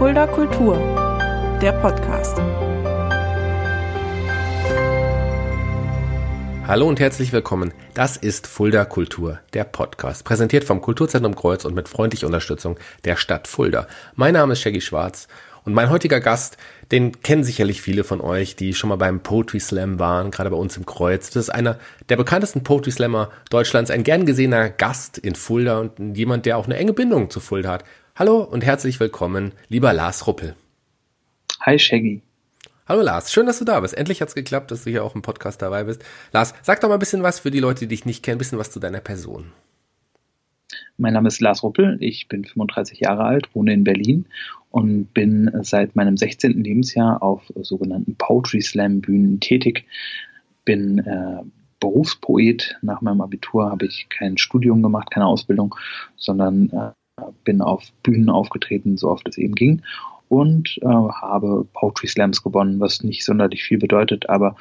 Fulda Kultur, der Podcast. Hallo und herzlich willkommen. Das ist Fulda Kultur, der Podcast, präsentiert vom Kulturzentrum Kreuz und mit freundlicher Unterstützung der Stadt Fulda. Mein Name ist Shaggy Schwarz und mein heutiger Gast, den kennen sicherlich viele von euch, die schon mal beim Poetry Slam waren, gerade bei uns im Kreuz. Das ist einer der bekanntesten Poetry Slammer Deutschlands, ein gern gesehener Gast in Fulda und jemand, der auch eine enge Bindung zu Fulda hat. Hallo und herzlich willkommen, lieber Lars Ruppel. Hi Shaggy. Hallo Lars, schön, dass du da bist. Endlich hat's geklappt, dass du hier auch im Podcast dabei bist. Lars, sag doch mal ein bisschen was für die Leute, die dich nicht kennen, ein bisschen was zu deiner Person. Mein Name ist Lars Ruppel, ich bin 35 Jahre alt, wohne in Berlin und bin seit meinem 16. Lebensjahr auf sogenannten Poetry Slam Bühnen tätig. Bin äh, Berufspoet. Nach meinem Abitur habe ich kein Studium gemacht, keine Ausbildung, sondern äh, bin auf Bühnen aufgetreten, so oft es eben ging und äh, habe Poetry Slams gewonnen, was nicht sonderlich viel bedeutet, aber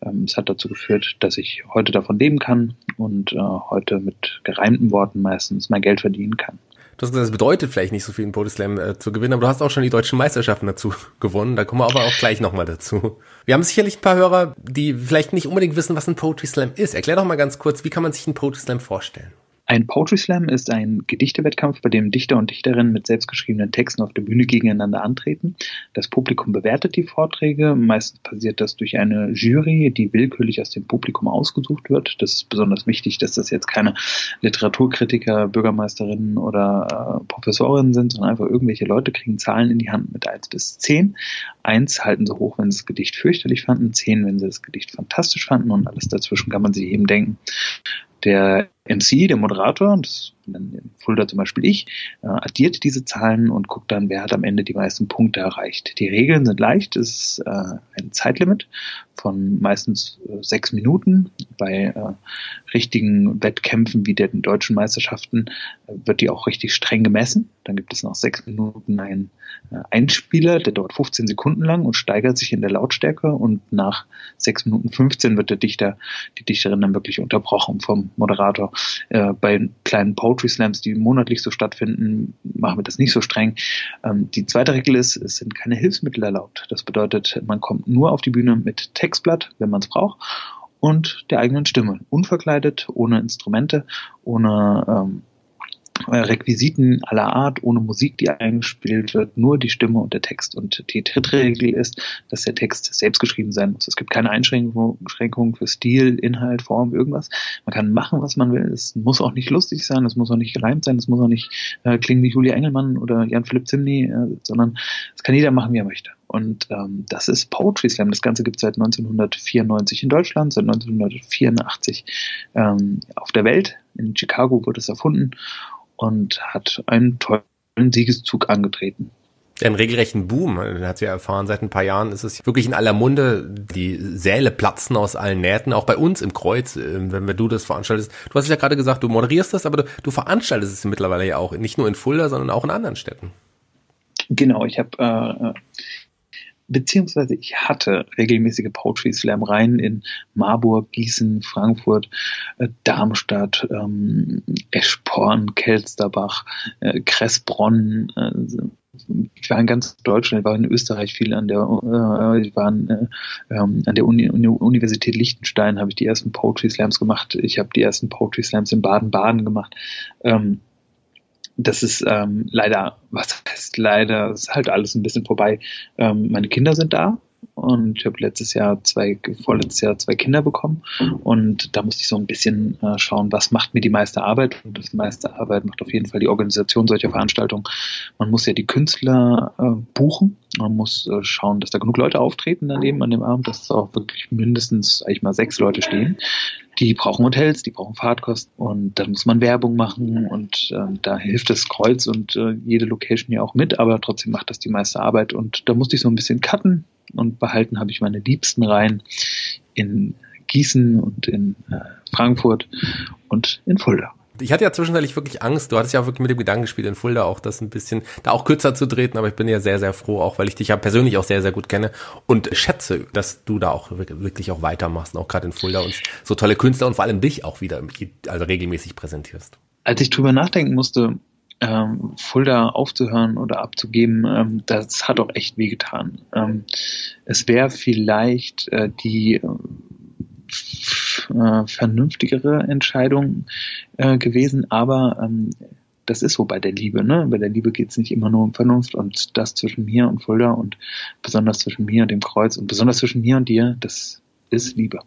ähm, es hat dazu geführt, dass ich heute davon leben kann und äh, heute mit gereimten Worten meistens mein Geld verdienen kann. Du hast gesagt, es bedeutet vielleicht nicht so viel, einen Poetry Slam äh, zu gewinnen, aber du hast auch schon die deutschen Meisterschaften dazu gewonnen. Da kommen wir aber auch gleich nochmal dazu. Wir haben sicherlich ein paar Hörer, die vielleicht nicht unbedingt wissen, was ein Poetry Slam ist. Erklär doch mal ganz kurz, wie kann man sich einen Poetry Slam vorstellen? Ein Poetry Slam ist ein Gedichtewettkampf, bei dem Dichter und Dichterinnen mit selbstgeschriebenen Texten auf der Bühne gegeneinander antreten. Das Publikum bewertet die Vorträge. Meistens passiert das durch eine Jury, die willkürlich aus dem Publikum ausgesucht wird. Das ist besonders wichtig, dass das jetzt keine Literaturkritiker, Bürgermeisterinnen oder äh, Professorinnen sind, sondern einfach irgendwelche Leute kriegen Zahlen in die Hand mit eins bis zehn. Eins halten sie hoch, wenn sie das Gedicht fürchterlich fanden, zehn, wenn sie das Gedicht fantastisch fanden und alles dazwischen kann man sich eben denken. Der MC, der Moderator, das in Fulda zum Beispiel ich, äh, addiert diese Zahlen und guckt dann, wer hat am Ende die meisten Punkte erreicht. Die Regeln sind leicht, es ist äh, ein Zeitlimit von meistens äh, sechs Minuten. Bei richtigen Wettkämpfen wie den deutschen Meisterschaften wird die auch richtig streng gemessen. Dann gibt es nach sechs Minuten einen Einspieler, der dauert 15 Sekunden lang und steigert sich in der Lautstärke und nach sechs Minuten 15 wird der Dichter, die Dichterin dann wirklich unterbrochen vom Moderator. Äh, bei kleinen Poetry Slams, die monatlich so stattfinden, machen wir das nicht so streng. Ähm, die zweite Regel ist, es sind keine Hilfsmittel erlaubt. Das bedeutet, man kommt nur auf die Bühne mit Textblatt, wenn man es braucht, und der eigenen Stimme. Unverkleidet, ohne Instrumente, ohne ähm, äh, Requisiten aller Art, ohne Musik, die eingespielt wird, nur die Stimme und der Text. Und die dritte Regel ist, dass der Text selbst geschrieben sein muss. Es gibt keine Einschränkungen für Stil, Inhalt, Form, irgendwas. Man kann machen, was man will. Es muss auch nicht lustig sein, es muss auch nicht gereimt sein, es muss auch nicht äh, klingen wie Julia Engelmann oder Jan-Philipp Zimny, äh, sondern es kann jeder machen, wie er möchte. Und ähm, das ist Poetry Slam. Das Ganze gibt es seit 1994 in Deutschland, seit 1984 ähm, auf der Welt. In Chicago wurde es erfunden und hat einen tollen Siegeszug angetreten. Einen regelrechten Boom, hat sie ja erfahren. Seit ein paar Jahren ist es wirklich in aller Munde. Die Säle platzen aus allen Nähten, auch bei uns im Kreuz, äh, wenn du das veranstaltest. Du hast ja gerade gesagt, du moderierst das, aber du, du veranstaltest es mittlerweile ja auch, nicht nur in Fulda, sondern auch in anderen Städten. Genau, ich habe äh, beziehungsweise ich hatte regelmäßige Poetry Slam Reihen in Marburg, Gießen, Frankfurt, äh, Darmstadt, ähm, Eschborn, Kelsterbach, äh, Kressbronn. Äh, ich war in ganz Deutschland, ich war in Österreich viel an der, äh, ich war an, äh, ähm, an der Uni, Universität Liechtenstein, habe ich die ersten Poetry Slams gemacht. Ich habe die ersten Poetry Slams in Baden-Baden gemacht. Ähm, das ist ähm, leider, was heißt leider, ist halt alles ein bisschen vorbei. Ähm, meine Kinder sind da und ich habe letztes Jahr zwei, vorletztes Jahr zwei Kinder bekommen und da musste ich so ein bisschen äh, schauen, was macht mir die meiste Arbeit und das meiste Arbeit macht auf jeden Fall die Organisation solcher Veranstaltungen. Man muss ja die Künstler äh, buchen, man muss äh, schauen, dass da genug Leute auftreten daneben an dem Abend, dass auch wirklich mindestens eigentlich mal sechs Leute stehen. Die brauchen Hotels, die brauchen Fahrtkosten und dann muss man Werbung machen und äh, da hilft das Kreuz und äh, jede Location ja auch mit, aber trotzdem macht das die meiste Arbeit und da musste ich so ein bisschen cutten und behalten habe ich meine liebsten Reihen in Gießen und in äh, Frankfurt und in Fulda ich hatte ja zwischenzeitlich wirklich Angst. Du hattest ja auch wirklich mit dem Gedanken gespielt, in Fulda auch das ein bisschen, da auch kürzer zu treten, aber ich bin ja sehr, sehr froh, auch weil ich dich ja persönlich auch sehr, sehr gut kenne und schätze, dass du da auch wirklich auch weitermachst, auch gerade in Fulda und so tolle Künstler und vor allem dich auch wieder also regelmäßig präsentierst. Als ich drüber nachdenken musste, ähm, Fulda aufzuhören oder abzugeben, ähm, das hat auch echt wehgetan. Ähm, es wäre vielleicht äh, die äh, vernünftigere Entscheidung äh, gewesen, aber ähm, das ist so bei der Liebe, ne? Bei der Liebe geht's nicht immer nur um Vernunft und das zwischen mir und Fulda und besonders zwischen mir und dem Kreuz und besonders zwischen mir und dir, das ist Liebe.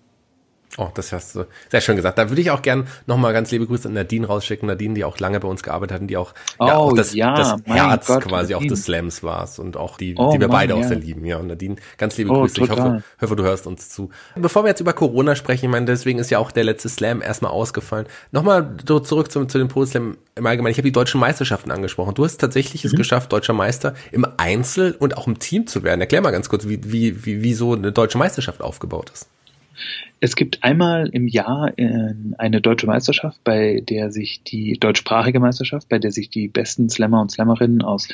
Oh, das hast du sehr schön gesagt. Da würde ich auch gern nochmal ganz liebe Grüße an Nadine rausschicken. Nadine, die auch lange bei uns gearbeitet hat und die auch, oh, ja, auch das, ja, das Herz Gott, quasi Nadine. auch des Slams war und auch die, Oh, die wir Mann, beide auch ja. sehr lieben. Ja, und Nadine, ganz liebe Oh, Grüße. Ich total. hoffe, hoffe, du hörst uns zu. Bevor wir jetzt über Corona sprechen, ich meine, deswegen ist ja auch der letzte Slam erstmal ausgefallen. Nochmal so zurück zum, zu dem Pro-Slam im Allgemeinen. Ich habe die deutschen Meisterschaften angesprochen. Du hast tatsächlich Mhm. es geschafft, deutscher Meister im Einzel und auch im Team zu werden. Erklär mal ganz kurz, wie, wie, wie, wie so eine deutsche Meisterschaft aufgebaut ist. Es gibt einmal im Jahr äh, eine deutsche Meisterschaft, bei der sich die deutschsprachige Meisterschaft, bei der sich die besten Slammer und Slammerinnen aus,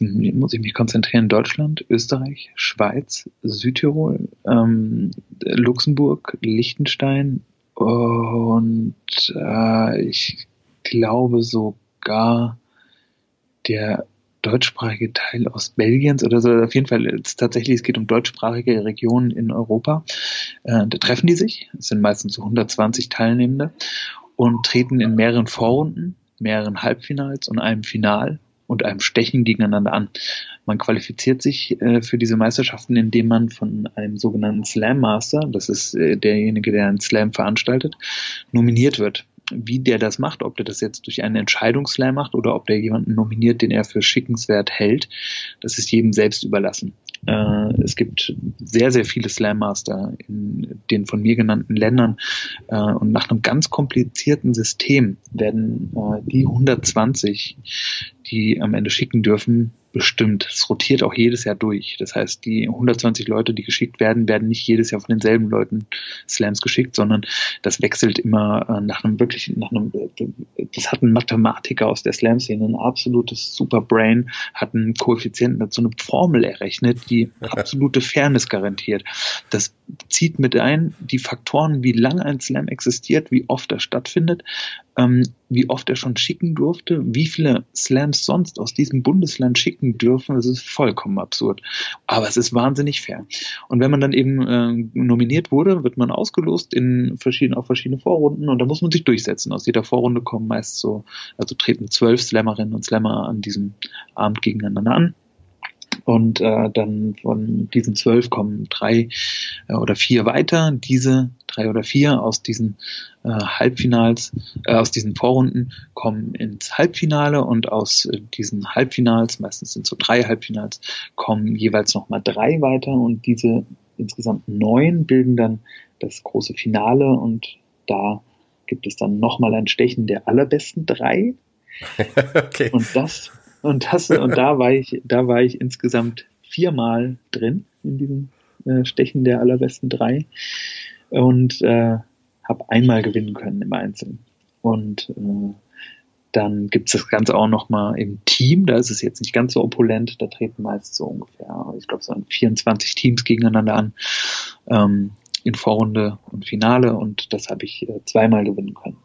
muss ich mich konzentrieren, Deutschland, Österreich, Schweiz, Südtirol, ähm, Luxemburg, Liechtenstein und äh, ich glaube sogar der deutschsprachige Teil Ostbelgiens oder so. Auf jeden Fall ist tatsächlich, es geht um deutschsprachige Regionen in Europa. Äh, da treffen die sich. Es sind meistens so 120 Teilnehmende und treten in mehreren Vorrunden, mehreren Halbfinals und einem Final und einem Stechen gegeneinander an. Man qualifiziert sich äh, für diese Meisterschaften, indem man von einem sogenannten Slam Master, das ist äh, derjenige, der einen Slam veranstaltet, nominiert wird wie der das macht, ob der das jetzt durch einen Entscheidungsslam macht oder ob der jemanden nominiert, den er für schickenswert hält, das ist jedem selbst überlassen. Äh, es gibt sehr, sehr viele Slam Master in den von mir genannten Ländern äh, und nach einem ganz komplizierten System werden äh, die 120, die am Ende schicken dürfen, bestimmt. Es rotiert auch jedes Jahr durch. Das heißt, die 120 Leute, die geschickt werden, werden nicht jedes Jahr von denselben Leuten Slams geschickt, sondern das wechselt immer äh, nach einem wirklich, nach einem, äh, das hat ein Mathematiker aus der Slam-Szene, ein absolutes Superbrain, hat einen Koeffizienten dazu eine Formel errechnet, die absolute Fairness garantiert. Das zieht mit ein die Faktoren, wie lange ein Slam existiert, wie oft er stattfindet, ähm, wie oft er schon schicken durfte, wie viele Slams sonst aus diesem Bundesland schicken dürfen. Das ist vollkommen absurd. Aber es ist wahnsinnig fair. Und wenn man dann eben äh, nominiert wurde, wird man ausgelost in verschiedene, auf verschiedene Vorrunden und da muss man sich durchsetzen. Aus jeder Vorrunde kommen meist so, also treten zwölf Slammerinnen und Slammer an diesem Abend gegeneinander an. Und äh, dann von diesen zwölf kommen drei äh, oder vier weiter. Diese drei oder vier aus diesen äh, Halbfinals, äh, aus diesen Vorrunden kommen ins Halbfinale und aus äh, diesen Halbfinals, meistens sind so drei Halbfinals, kommen jeweils nochmal drei weiter und diese insgesamt neun bilden dann das große Finale und da gibt es dann nochmal ein Stechen der allerbesten drei. okay. Und das und das und da war ich da war ich insgesamt viermal drin in diesem äh, Stechen der allerbesten drei und äh, habe einmal gewinnen können im Einzelnen und äh, dann gibt's das Ganze auch noch mal im Team. Da ist es jetzt nicht ganz so opulent. Da treten meist so ungefähr, ich glaube, so 24 Teams gegeneinander an ähm, in Vorrunde und Finale. Und das habe ich äh, zweimal gewinnen können.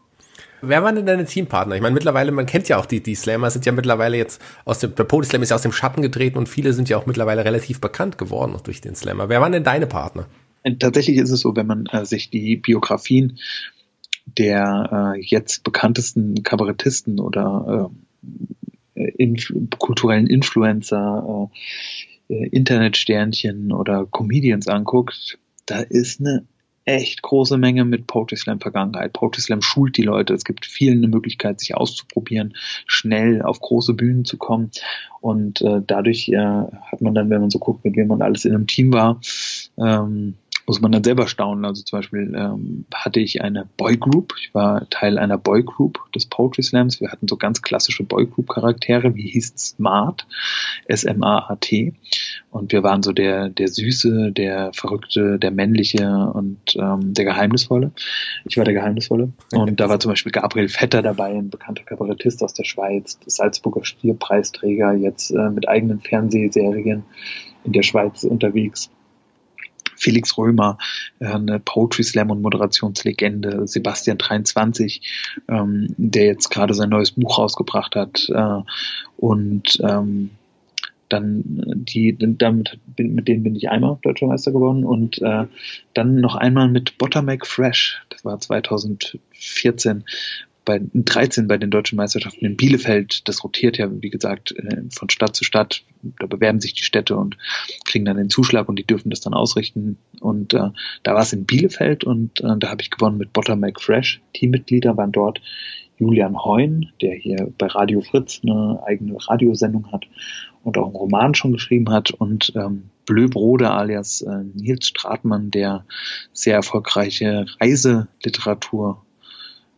Wer waren denn deine Teampartner? Ich meine, mittlerweile, man kennt ja auch die, die Slammer sind ja mittlerweile jetzt aus dem, der Podeslam ist ja aus dem Schatten getreten und viele sind ja auch mittlerweile relativ bekannt geworden durch den Slammer. Wer waren denn deine Partner? Und tatsächlich ist es so, wenn man äh, sich die Biografien der äh, jetzt bekanntesten Kabarettisten oder äh, influ kulturellen Influencer, äh, Internetsternchen oder Comedians anguckt, da ist eine echt große Menge mit Poetry Slam Vergangenheit. Poetry Slam schult die Leute. Es gibt vielen eine Möglichkeit, sich auszuprobieren, schnell auf große Bühnen zu kommen. Und äh, dadurch äh, hat man dann, wenn man so guckt, mit wem man alles in einem Team war, ähm, muss man dann selber staunen. Also zum Beispiel ähm, hatte ich eine Boygroup. Ich war Teil einer Boygroup des Poetry Slams. Wir hatten so ganz klassische Boygroup-Charaktere, wie hieß Smart, S-M-A-A-T. Und wir waren so der, der Süße, der Verrückte, der Männliche und ähm, der Geheimnisvolle. Ich war der Geheimnisvolle. Und da war zum Beispiel Gabriel Vetter dabei, ein bekannter Kabarettist aus der Schweiz, Salzburger Stierpreisträger, jetzt äh, mit eigenen Fernsehserien in der Schweiz unterwegs. Felix Römer, äh, eine Poetry Slam und Moderationslegende, Sebastian 23, ähm, der jetzt gerade sein neues Buch rausgebracht hat äh, und ähm, dann die damit mit denen bin ich einmal deutscher Meister geworden und äh, dann noch einmal mit Buttermac Fresh das war 2014 bei 13 bei den deutschen Meisterschaften in Bielefeld. Das rotiert ja, wie gesagt, äh, von Stadt zu Stadt. Da bewerben sich die Städte und kriegen dann den Zuschlag und die dürfen das dann ausrichten. Und äh, da war es in Bielefeld und äh, da habe ich gewonnen mit Buttermilk Fresh. Teammitglieder waren dort Julian Heun, der hier bei Radio Fritz eine eigene Radiosendung hat und auch einen Roman schon geschrieben hat und ähm, Blö Brode alias äh, Nils Stratmann, der sehr erfolgreiche Reiseliteratur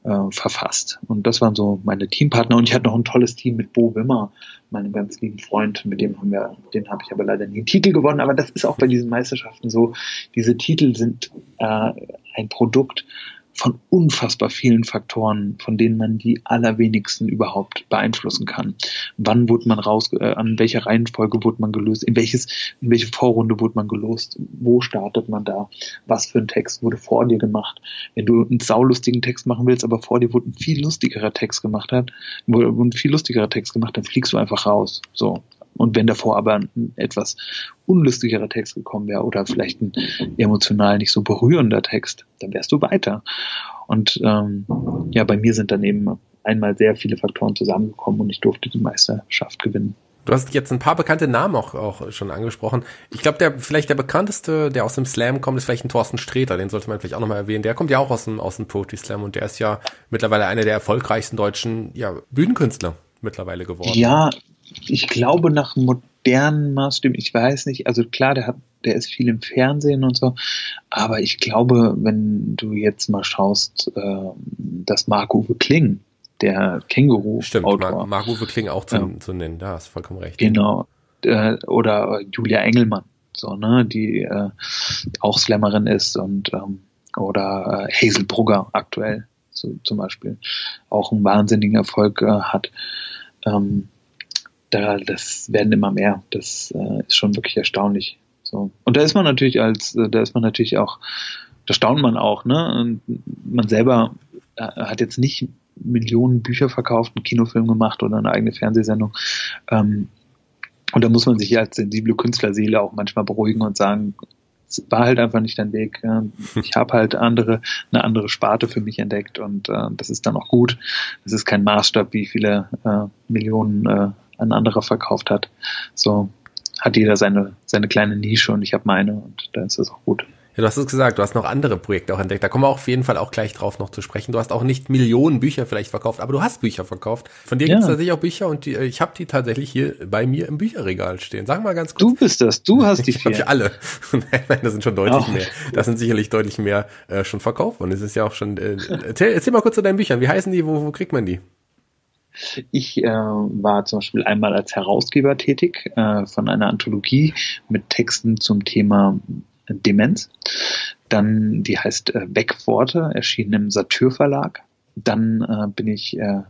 äh, verfasst. Und das waren so meine Teampartner. Und ich hatte noch ein tolles Team mit Bo Wimmer, meinem ganz lieben Freund, mit dem haben wir, den habe ich aber leider nie einen Titel gewonnen. Aber das ist auch bei diesen Meisterschaften so. Diese Titel sind äh, ein Produkt von unfassbar vielen Faktoren, von denen man die allerwenigsten überhaupt beeinflussen kann. Wann wurde man raus, äh, an welcher Reihenfolge wurde man gelöst, in welches, in welche Vorrunde wurde man gelost, wo startet man da, was für ein Text wurde vor dir gemacht. Wenn du einen saulustigen Text machen willst, aber vor dir wurde ein viel lustigerer Text gemacht hat, wurde ein viel lustigerer Text gemacht, dann fliegst du einfach raus. So. Und wenn davor aber ein etwas unlustigerer Text gekommen wäre oder vielleicht ein emotional nicht so berührender Text, dann wärst du weiter. Und ähm, ja, bei mir sind dann eben einmal sehr viele Faktoren zusammengekommen und ich durfte die Meisterschaft gewinnen. Du hast jetzt ein paar bekannte Namen auch, auch schon angesprochen. Ich glaube, der vielleicht der bekannteste, der aus dem Slam kommt, ist vielleicht ein Thorsten Sträter. Den sollte man vielleicht auch nochmal erwähnen. Der kommt ja auch aus dem, aus dem Poetry Slam und der ist ja mittlerweile einer der erfolgreichsten deutschen ja, Bühnenkünstler mittlerweile geworden. Ja, ich glaube nach modernen Maßstäben, ich weiß nicht, also klar, der hat, der ist viel im Fernsehen und so, aber ich glaube, wenn du jetzt mal schaust, äh, dass Marc-Uwe Kling, der Känguru-Autor. Stimmt, Marc-Uwe Kling auch zu, ja. zu nennen, da hast du vollkommen recht. Genau, äh, oder Julia Engelmann, so, ne, die äh, auch Slammerin ist und ähm, oder äh, Hazel Brugger aktuell so, zum Beispiel auch einen wahnsinnigen Erfolg äh, hat. Ähm, da, das werden immer mehr. Das äh, ist schon wirklich erstaunlich. So. Und da ist man natürlich als, äh, da ist man natürlich auch, da staunt man auch, ne? Und man selber äh, hat jetzt nicht Millionen Bücher verkauft, einen Kinofilm gemacht oder eine eigene Fernsehsendung. Ähm, und da muss man sich als sensible Künstlerseele auch manchmal beruhigen und sagen, es war halt einfach nicht dein Weg. Ich habe halt andere, eine andere Sparte für mich entdeckt und äh, das ist dann auch gut. Das ist kein Maßstab, wie viele äh, Millionen äh, ein anderer verkauft hat. So hat jeder seine, seine kleine Nische und ich habe meine und da ist es auch gut. Ja, du hast es gesagt, du hast noch andere Projekte auch entdeckt. Da kommen wir auf jeden Fall auch gleich drauf noch zu sprechen. Du hast auch nicht Millionen Bücher vielleicht verkauft, aber du hast Bücher verkauft. Von dir ja. gibt es tatsächlich auch Bücher und die, äh, ich habe die tatsächlich hier bei mir im Bücherregal stehen. Sag mal ganz kurz. Du bist das, du hast die vier. Ich alle. nein, das sind schon deutlich oh. mehr. Das sind sicherlich deutlich mehr äh, schon verkauft und es ist ja auch schon. Äh, erzähl, erzähl mal kurz zu deinen Büchern. Wie heißen die? Wo, wo kriegt man die? Ich äh, war zum Beispiel einmal als Herausgeber tätig äh, von einer Anthologie mit Texten zum Thema Demenz. Dann, die heißt äh, Wegworte, erschienen im Satyr Verlag. Dann äh, bin ich äh,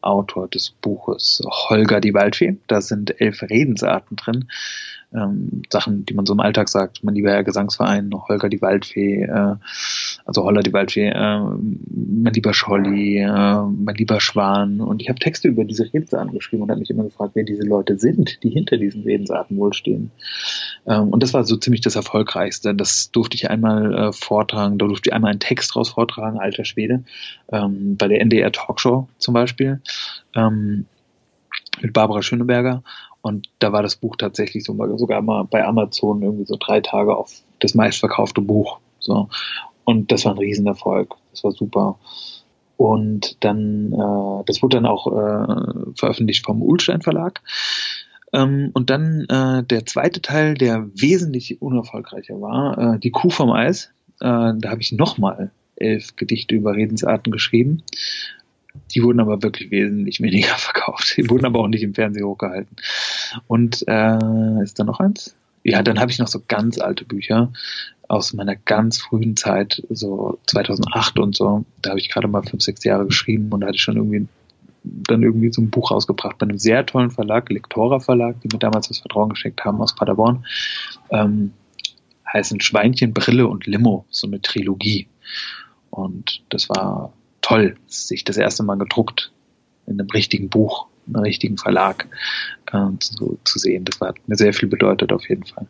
Autor des Buches Holger die Waldfee. Da sind elf Redensarten drin ähm, Sachen, die man so im Alltag sagt. Mein lieber Herr Gesangsverein, Holger die Waldfee, äh, also Holler die Waldfee, äh, mein lieber Scholli, äh, mein lieber Schwan. Und ich habe Texte über diese Redensarten geschrieben und habe mich immer gefragt, wer diese Leute sind, die hinter diesen Redensarten wohl stehen. Ähm, und das war so ziemlich das Erfolgreichste. Das durfte ich einmal äh, vortragen, da durfte ich einmal einen Text raus vortragen, alter Schwede, ähm, bei der NDR Talkshow zum Beispiel. Ähm, mit Barbara Schöneberger und da war das Buch tatsächlich so, sogar mal bei Amazon irgendwie so drei Tage auf das meistverkaufte Buch. So. Und das war ein Riesenerfolg. Das war super. Und dann, äh, das wurde dann auch äh, veröffentlicht vom Ulstein Verlag. Ähm, und dann äh, der zweite Teil, der wesentlich unerfolgreicher war, äh, die Kuh vom Eis. Äh, da habe ich nochmal elf Gedichte über Redensarten geschrieben. Die wurden aber wirklich wesentlich weniger verkauft. Die wurden aber auch nicht im Fernsehen hochgehalten. Und äh, ist da noch eins? Ja, dann habe ich noch so ganz alte Bücher aus meiner ganz frühen Zeit, so 2008 und so. Da habe ich gerade mal fünf, sechs Jahre geschrieben und da hatte ich schon irgendwie dann irgendwie so ein Buch rausgebracht bei einem sehr tollen Verlag, Lektora Verlag, die mir damals das Vertrauen geschenkt haben aus Paderborn. Ähm, heißen Schweinchen, Brille und Limo, so eine Trilogie. Und das war toll, sich das erste Mal gedruckt in einem richtigen Buch, in einem richtigen Verlag äh, zu, zu sehen. Das hat mir sehr viel bedeutet auf jeden Fall.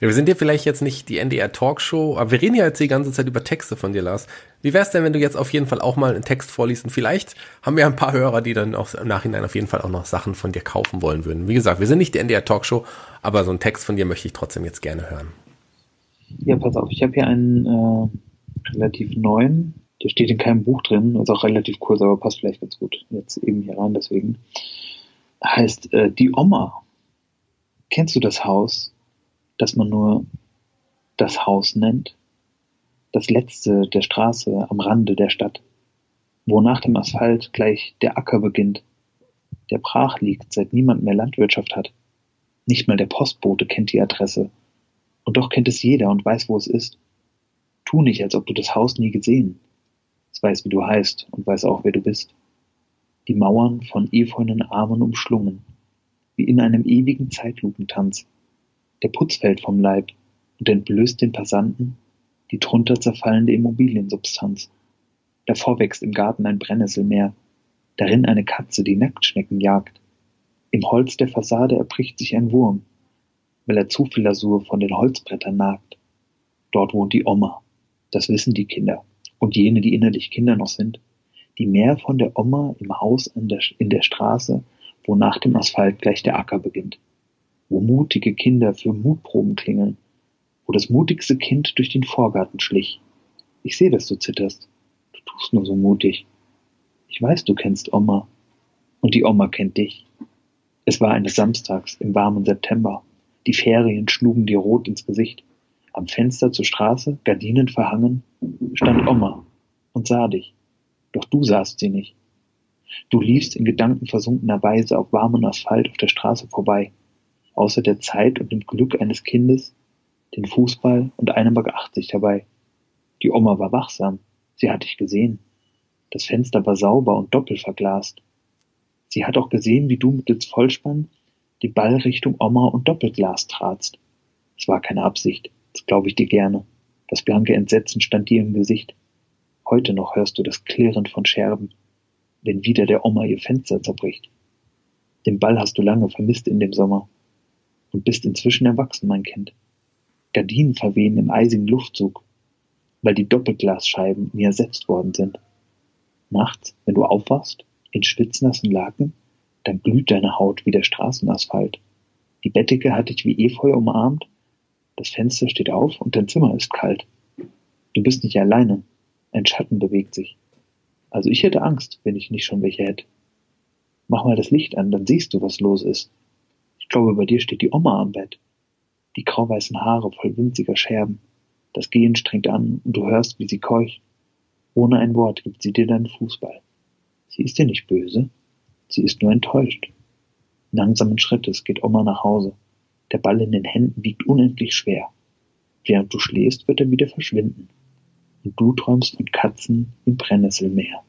Ja, wir sind ja vielleicht jetzt nicht die NDR Talkshow, aber wir reden ja jetzt die ganze Zeit über Texte von dir, Lars. Wie wär's denn, wenn du jetzt auf jeden Fall auch mal einen Text vorliest und vielleicht haben wir ein paar Hörer, die dann auch im Nachhinein auf jeden Fall auch noch Sachen von dir kaufen wollen würden. Wie gesagt, wir sind nicht die NDR Talkshow, aber so einen Text von dir möchte ich trotzdem jetzt gerne hören. Ja, pass auf, ich habe hier einen äh, relativ neuen, der steht in keinem Buch drin, ist auch relativ kurz, aber passt vielleicht ganz gut jetzt eben hier rein, deswegen. Heißt äh, Die Oma. Kennst du das Haus? das man nur das Haus nennt, das letzte der Straße am Rande der Stadt, wo nach dem Asphalt gleich der Acker beginnt, der brach liegt, seit niemand mehr Landwirtschaft hat. Nicht mal der Postbote kennt die Adresse. Und doch kennt es jeder und weiß, wo es ist. Tu nicht, als ob du das Haus nie gesehen. Weiß, wie du heißt und weiß auch, wer du bist. Die Mauern von efeunen Armen umschlungen, wie in einem ewigen Zeitlupentanz der Putz fällt vom Leib und entblößt den Passanten die drunter zerfallende Immobiliensubstanz. Davor wächst im Garten ein Brennnesselmeer, darin eine Katze, die Nacktschnecken jagt. Im Holz der Fassade erbricht sich ein Wurm, weil er zu viel Lasur von den Holzbrettern nagt. Dort wohnt die Oma. Das wissen die Kinder. Und jene, die innerlich Kinder noch sind. Die mehr von der Oma im Haus der, in der Straße, wo nach dem Asphalt gleich der Acker beginnt wo mutige Kinder für Mutproben klingeln, wo das mutigste Kind durch den Vorgarten schlich. Ich sehe, dass du zitterst. Du tust nur so mutig. Ich weiß, du kennst Oma. Und die Oma kennt dich. Es war eines Samstags im warmen September. Die Ferien schlugen dir rot ins Gesicht. Am Fenster zur Straße, Gardinen verhangen, stand Oma und sah dich. Doch du sahst sie nicht. Du liefst in gedankenversunkener Weise auf warmem Asphalt auf der Straße vorbei außer der Zeit und dem Glück eines Kindes, den Fußball und einem Mark 80 dabei. Die Oma war wachsam, sie hat dich gesehen. Das Fenster war sauber und doppelverglast. Sie hat auch gesehen, wie du mittels Vollspann die Ball Richtung Oma und Doppelglas tratst. Es war keine Absicht, das glaube ich dir gerne. Das blanke Entsetzen stand dir im Gesicht. Heute noch hörst du das Klirren von Scherben, wenn wieder der Oma ihr Fenster zerbricht. Den Ball hast du lange vermisst in dem Sommer und bist inzwischen erwachsen, mein Kind. Gardinen verwehen im eisigen Luftzug, weil die Doppelglasscheiben nie ersetzt worden sind. Nachts, wenn du aufwachst, in schwitznassen Laken, dann glüht deine Haut wie der Straßenasphalt. Die Bettdecke hat dich wie Efeu umarmt, das Fenster steht auf und dein Zimmer ist kalt. Du bist nicht alleine, ein Schatten bewegt sich. Also ich hätte Angst, wenn ich nicht schon welche hätte. Mach mal das Licht an, dann siehst du, was los ist. Ich glaube, bei dir steht die Oma am Bett. Die grauweißen Haare voll winziger Scherben. Das Gehen strengt an und du hörst, wie sie keucht. Ohne ein Wort gibt sie dir deinen Fußball. Sie ist dir nicht böse. Sie ist nur enttäuscht. Langsamen Schrittes geht Oma nach Hause. Der Ball in den Händen wiegt unendlich schwer. Während du schläfst, wird er wieder verschwinden. Und du träumst von Katzen im Brennnesselmeer.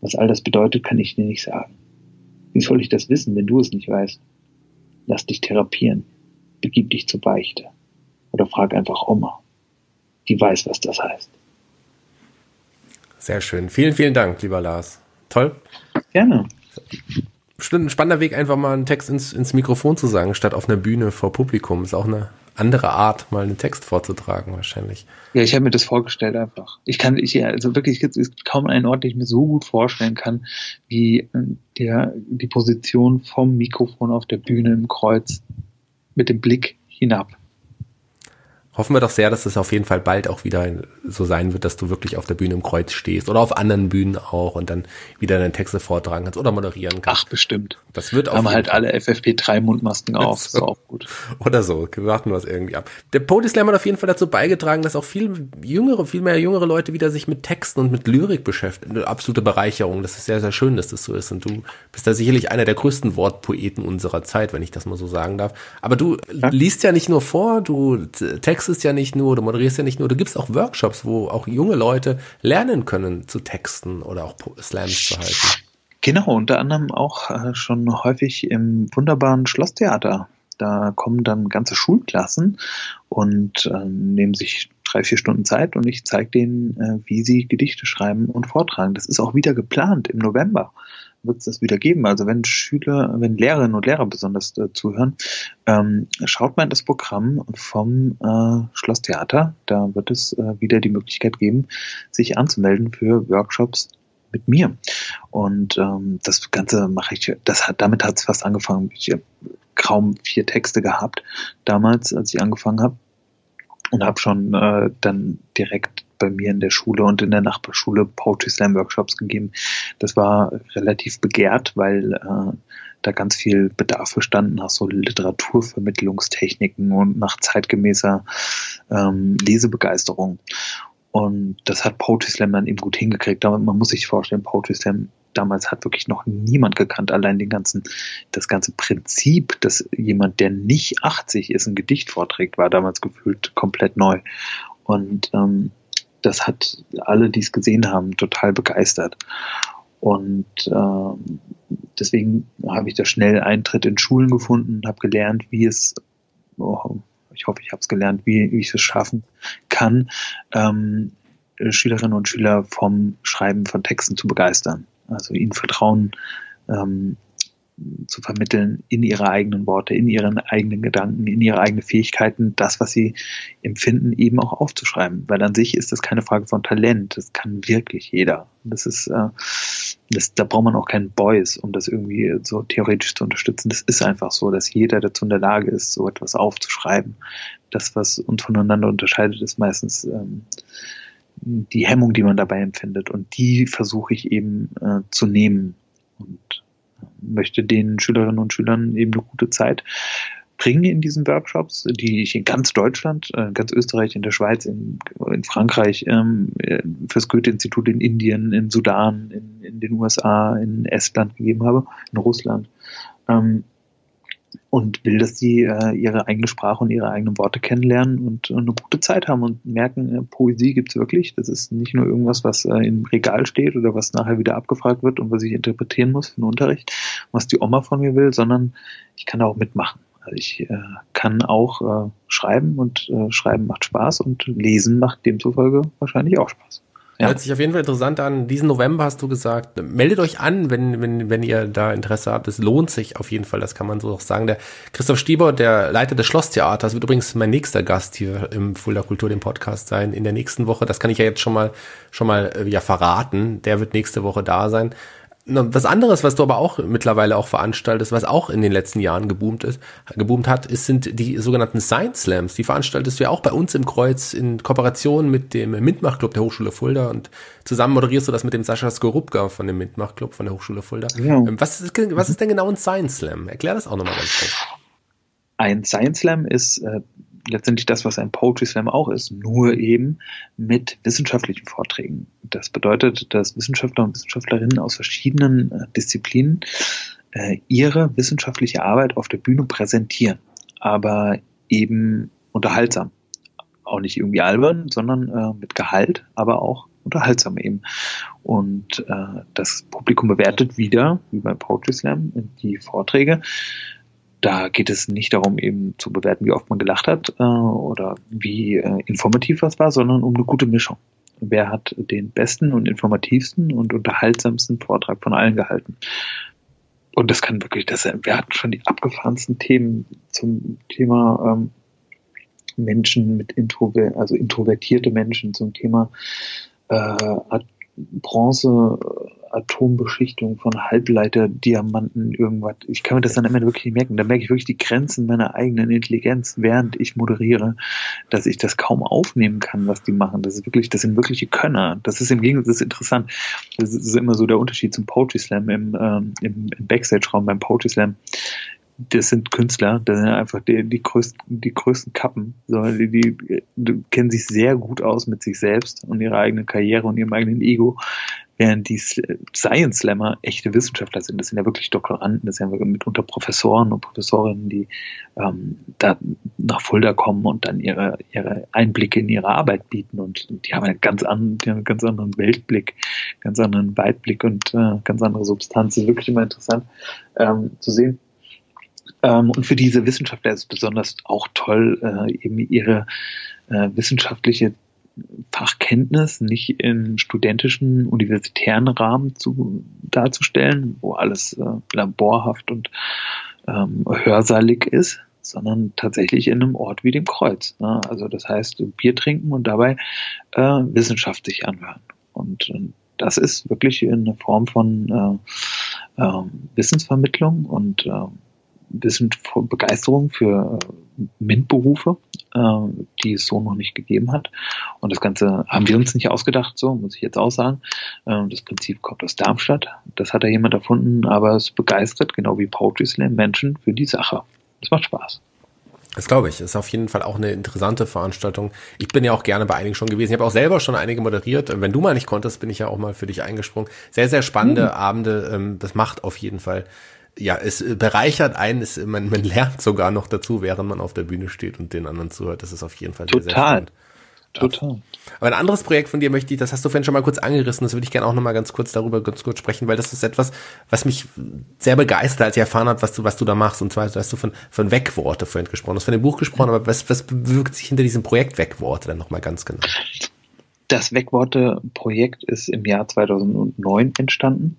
Was all das bedeutet, kann ich dir nicht sagen. Wie soll ich das wissen, wenn du es nicht weißt? Lass dich therapieren. Begib dich zur Beichte. Oder frag einfach Oma. Die weiß, was das heißt. Sehr schön. Vielen, vielen Dank, lieber Lars. Toll. Gerne. Bestimmt ein spannender Weg, einfach mal einen Text ins, ins Mikrofon zu sagen, statt auf einer Bühne vor Publikum. Ist auch eine andere Art, mal einen Text vorzutragen, wahrscheinlich. Ja, ich habe mir das vorgestellt einfach. Ich kann, ich, also wirklich, es ist kaum ein Ort, den ich mir so gut vorstellen kann, wie äh, der, die Position vom Mikrofon auf der Bühne im Kreuz mit dem Blick hinab hoffen wir doch sehr, dass es auf jeden Fall bald auch wieder so sein wird, dass du wirklich auf der Bühne im Kreuz stehst oder auf anderen Bühnen auch und dann wieder deine Texte vortragen kannst oder moderieren kannst. Ach, bestimmt. Das wird auch. Haben halt alle FFP3-Mundmasken auf, so. ist auch gut. Oder so, warten wir es irgendwie ab. Der Poetry Slam hat auf jeden Fall dazu beigetragen, dass auch viel jüngere, viel mehr jüngere Leute wieder sich mit Texten und mit Lyrik beschäftigen. Eine absolute Bereicherung. Das ist sehr, sehr schön, dass das so ist. Und du bist da sicherlich einer der größten Wortpoeten unserer Zeit, wenn ich das mal so sagen darf. Aber du ja. liest ja nicht nur vor, du Text textest ja nicht nur, du moderierst ja nicht nur, du gibst auch Workshops, wo auch junge Leute lernen können zu texten oder auch Slams zu halten. Genau, unter anderem auch äh, schon häufig im wunderbaren Schlosstheater Da kommen dann ganze Schulklassen und äh, nehmen sich drei, vier Stunden Zeit und ich zeige denen, äh, wie sie Gedichte schreiben und vortragen. Das ist auch wieder geplant im November wird es das wieder geben. Also wenn Schüler, wenn Lehrerinnen und Lehrer besonders äh, zuhören, ähm, schaut mal in das Programm vom äh, Schlosstheater. Da wird es äh, wieder die Möglichkeit geben, sich anzumelden für Workshops mit mir. Und ähm, das Ganze mache ich, das hat, damit hat es fast angefangen. Ich habe kaum vier Texte gehabt damals, als ich angefangen habe. Und habe schon äh, dann direkt bei mir in der Schule und in der Nachbarschule Poetry Slam Workshops gegeben. Das war relativ begehrt, weil äh, da ganz viel Bedarf bestanden nach so Literaturvermittlungstechniken und nach zeitgemäßer ähm, Lesebegeisterung. Und das hat Poetry Slam dann eben gut hingekriegt. Aber man muss sich vorstellen, Poetry Slam damals hat wirklich noch niemand gekannt. Allein den ganzen, das ganze Prinzip, dass jemand, der nicht 80 ist, ein Gedicht vorträgt, war damals gefühlt komplett neu. Und ähm, das hat alle, die es gesehen haben, total begeistert. Und ähm, deswegen habe ich da schnell Eintritt in Schulen gefunden, habe gelernt, wie es oh, ich hoffe, ich habe es gelernt, wie, wie ich es schaffen kann, ähm, Schülerinnen und Schüler vom Schreiben von Texten zu begeistern. Also ihnen Vertrauen ähm, zu vermitteln in ihre eigenen Worte, in ihren eigenen Gedanken, in ihre eigenen Fähigkeiten, das, was sie empfinden, eben auch aufzuschreiben. Weil an sich ist das keine Frage von Talent. Das kann wirklich jeder. Das ist, äh, das, da braucht man auch keinen Boys, um das irgendwie so theoretisch zu unterstützen. Das ist einfach so, dass jeder dazu in der Lage ist, so etwas aufzuschreiben. Das, was uns voneinander unterscheidet, ist meistens ähm, die Hemmung, die man dabei empfindet. Und die versuche ich eben äh, zu nehmen. Und möchte den Schülerinnen und Schülern eben eine gute Zeit bringen in diesen Workshops, die ich in ganz Deutschland, in äh, ganz Österreich, in der Schweiz, in, in Frankreich, ähm, äh, fürs Goethe-Institut in Indien, in Sudan, in, in, den USA, in Estland gegeben habe, in Russland. Ähm, und will, dass sie äh, ihre eigene Sprache und ihre eigenen Worte kennenlernen und äh, eine gute Zeit haben und merken, äh, Poesie gibt's wirklich. Das ist nicht nur irgendwas, was äh, im Regal steht oder was nachher wieder abgefragt wird und was ich interpretieren muss für den Unterricht, was die Oma von mir will, sondern ich kann auch mitmachen. Also ich äh, kann auch äh, schreiben und äh, schreiben macht Spaß und lesen macht demzufolge wahrscheinlich auch Spaß. Ja. Hört sich auf jeden Fall interessant an. Diesen November hast du gesagt, meldet euch an, wenn, wenn, wenn ihr da Interesse habt. Es lohnt sich auf jeden Fall, das kann man so auch sagen. Der Christoph Stieber, der Leiter des Schlosstheaters, wird übrigens mein nächster Gast hier im Fulda Kultur, dem Podcast sein, in der nächsten Woche. Das kann ich ja jetzt schon mal, schon mal äh, ja verraten. Der wird nächste Woche da sein. Was anderes, was du aber auch mittlerweile auch veranstaltest, was auch in den letzten Jahren geboomt ist, geboomt hat, ist, sind die sogenannten Science Slams. Die veranstaltest du ja auch bei uns im Kreuz in Kooperation mit dem Mitmachclub der Hochschule Fulda und zusammen moderierst du das mit dem Sascha Skorupka von dem Mitmachclub von der Hochschule Fulda. Ja. Ähm, was, ist, was ist denn genau ein Science Slam? Erklär das auch nochmal ganz kurz. Ein Science Slam ist äh, letztendlich das, was ein Poetry Slam auch ist, nur eben mit wissenschaftlichen Vorträgen. Das bedeutet, dass Wissenschaftler und Wissenschaftlerinnen aus verschiedenen äh, Disziplinen äh, ihre wissenschaftliche Arbeit auf der Bühne präsentieren, aber eben unterhaltsam. Auch nicht irgendwie albern, sondern äh, mit Gehalt, aber auch unterhaltsam eben. Und äh, das Publikum bewertet wieder, wie bei Poetry Slam, die Vorträge da geht es nicht darum, eben zu bewerten, wie oft man gelacht hat äh, oder wie äh, informativ was war, sondern um eine gute Mischung. Wer hat den besten und informativsten und unterhaltsamsten Vortrag von allen gehalten? Und das kann wirklich, das, wir hatten schon die abgefahrensten Themen zum Thema ähm, Menschen mit Introver also introvertierte Menschen, zum Thema äh, Bronze Atombeschichtung von Halbleiterdiamanten irgendwas. Ich kann mir das dann immer wirklich merken. Da merke ich wirklich die Grenzen meiner eigenen Intelligenz, während ich moderiere, dass ich das kaum aufnehmen kann, was die machen. Das ist wirklich, das sind wirkliche Könner. Das ist im Gegensatz, das ist interessant. Das ist immer so der Unterschied zum Poetry Slam im, ähm, im, im Backstage-Raum beim Poetry Slam das sind Künstler, das sind einfach die, die größten, die größten Kappen. So, die, die, die kennen sich sehr gut aus mit sich selbst und ihrer eigenen Karriere und ihrem eigenen Ego während die Science Slammer echte Wissenschaftler sind. Das sind ja wirklich Doktoranden, das sind ja mitunter Professoren und Professorinnen, die ähm, da nach Fulda kommen und dann ihre, ihre Einblicke in ihre Arbeit bieten und die haben einen ganz anderen, die haben einen ganz anderen Weltblick, ganz anderen Weitblick und äh, ganz andere Substanz. Das ist wirklich immer interessant ähm, zu sehen. Ähm, und für diese Wissenschaftler ist es besonders auch toll, äh, eben ihre äh, wissenschaftliche Fachkenntnis nicht im studentischen, universitären Rahmen zu, darzustellen, wo alles äh, laborhaft und ähm, hörsalig ist, sondern tatsächlich in einem Ort wie dem Kreuz. Ne? Also das heißt, Bier trinken und dabei äh, Wissenschaft sich anhören. Und, und das ist wirklich eine Form von äh, äh, Wissensvermittlung und äh, bisschen Begeisterung für MINT-Berufe, äh, die es so noch nicht gegeben hat. Und das Ganze haben wir uns nicht ausgedacht, so muss ich jetzt auch sagen. Äh, das Prinzip kommt aus Darmstadt. Das hat da jemand erfunden, aber es begeistert, genau wie Poetry Slam, Menschen für die Sache. Es macht Spaß. Das glaube ich. Ist auf jeden Fall auch eine interessante Veranstaltung. Ich bin ja auch gerne bei einigen schon gewesen. Ich habe auch selber schon einige moderiert. Wenn du mal nicht konntest, bin ich ja auch mal für dich eingesprungen. Sehr, sehr spannende mhm. Abende. Ähm, das macht auf jeden Fall ja, es bereichert einen, es, man, man lernt sogar noch dazu, während man auf der Bühne steht und den anderen zuhört. Das ist auf jeden Fall Total. sehr, sehr. Total. Aber ein anderes Projekt von dir möchte ich, das hast du vorhin schon mal kurz angerissen, das würde ich gerne auch noch mal ganz kurz darüber ganz kurz sprechen, weil das ist etwas, was mich sehr begeistert, als ich erfahren habe, was du, was du da machst. Und zwar hast du von, von Wegworte vorhin gesprochen, du hast von dem Buch gesprochen, aber was, was bewirkt sich hinter diesem Projekt Wegworte dann nochmal ganz genau? Das Wegworte-Projekt ist im Jahr 2009 entstanden.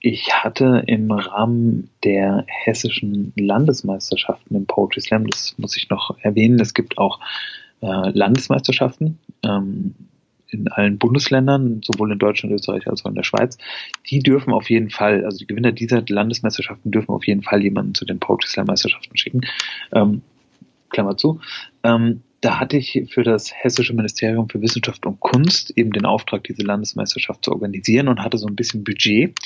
Ich hatte im Rahmen der hessischen Landesmeisterschaften im Poetry Slam, das muss ich noch erwähnen, es gibt auch äh, Landesmeisterschaften ähm, in allen Bundesländern, sowohl in Deutschland, Österreich als auch in der Schweiz. Die dürfen auf jeden Fall, also die Gewinner dieser Landesmeisterschaften dürfen auf jeden Fall jemanden zu den Poetry Slam Meisterschaften schicken. Ähm, Klammer zu. Ähm, da hatte ich für das Hessische Ministerium für Wissenschaft und Kunst eben den Auftrag, diese Landesmeisterschaft zu organisieren und hatte so ein bisschen Budget.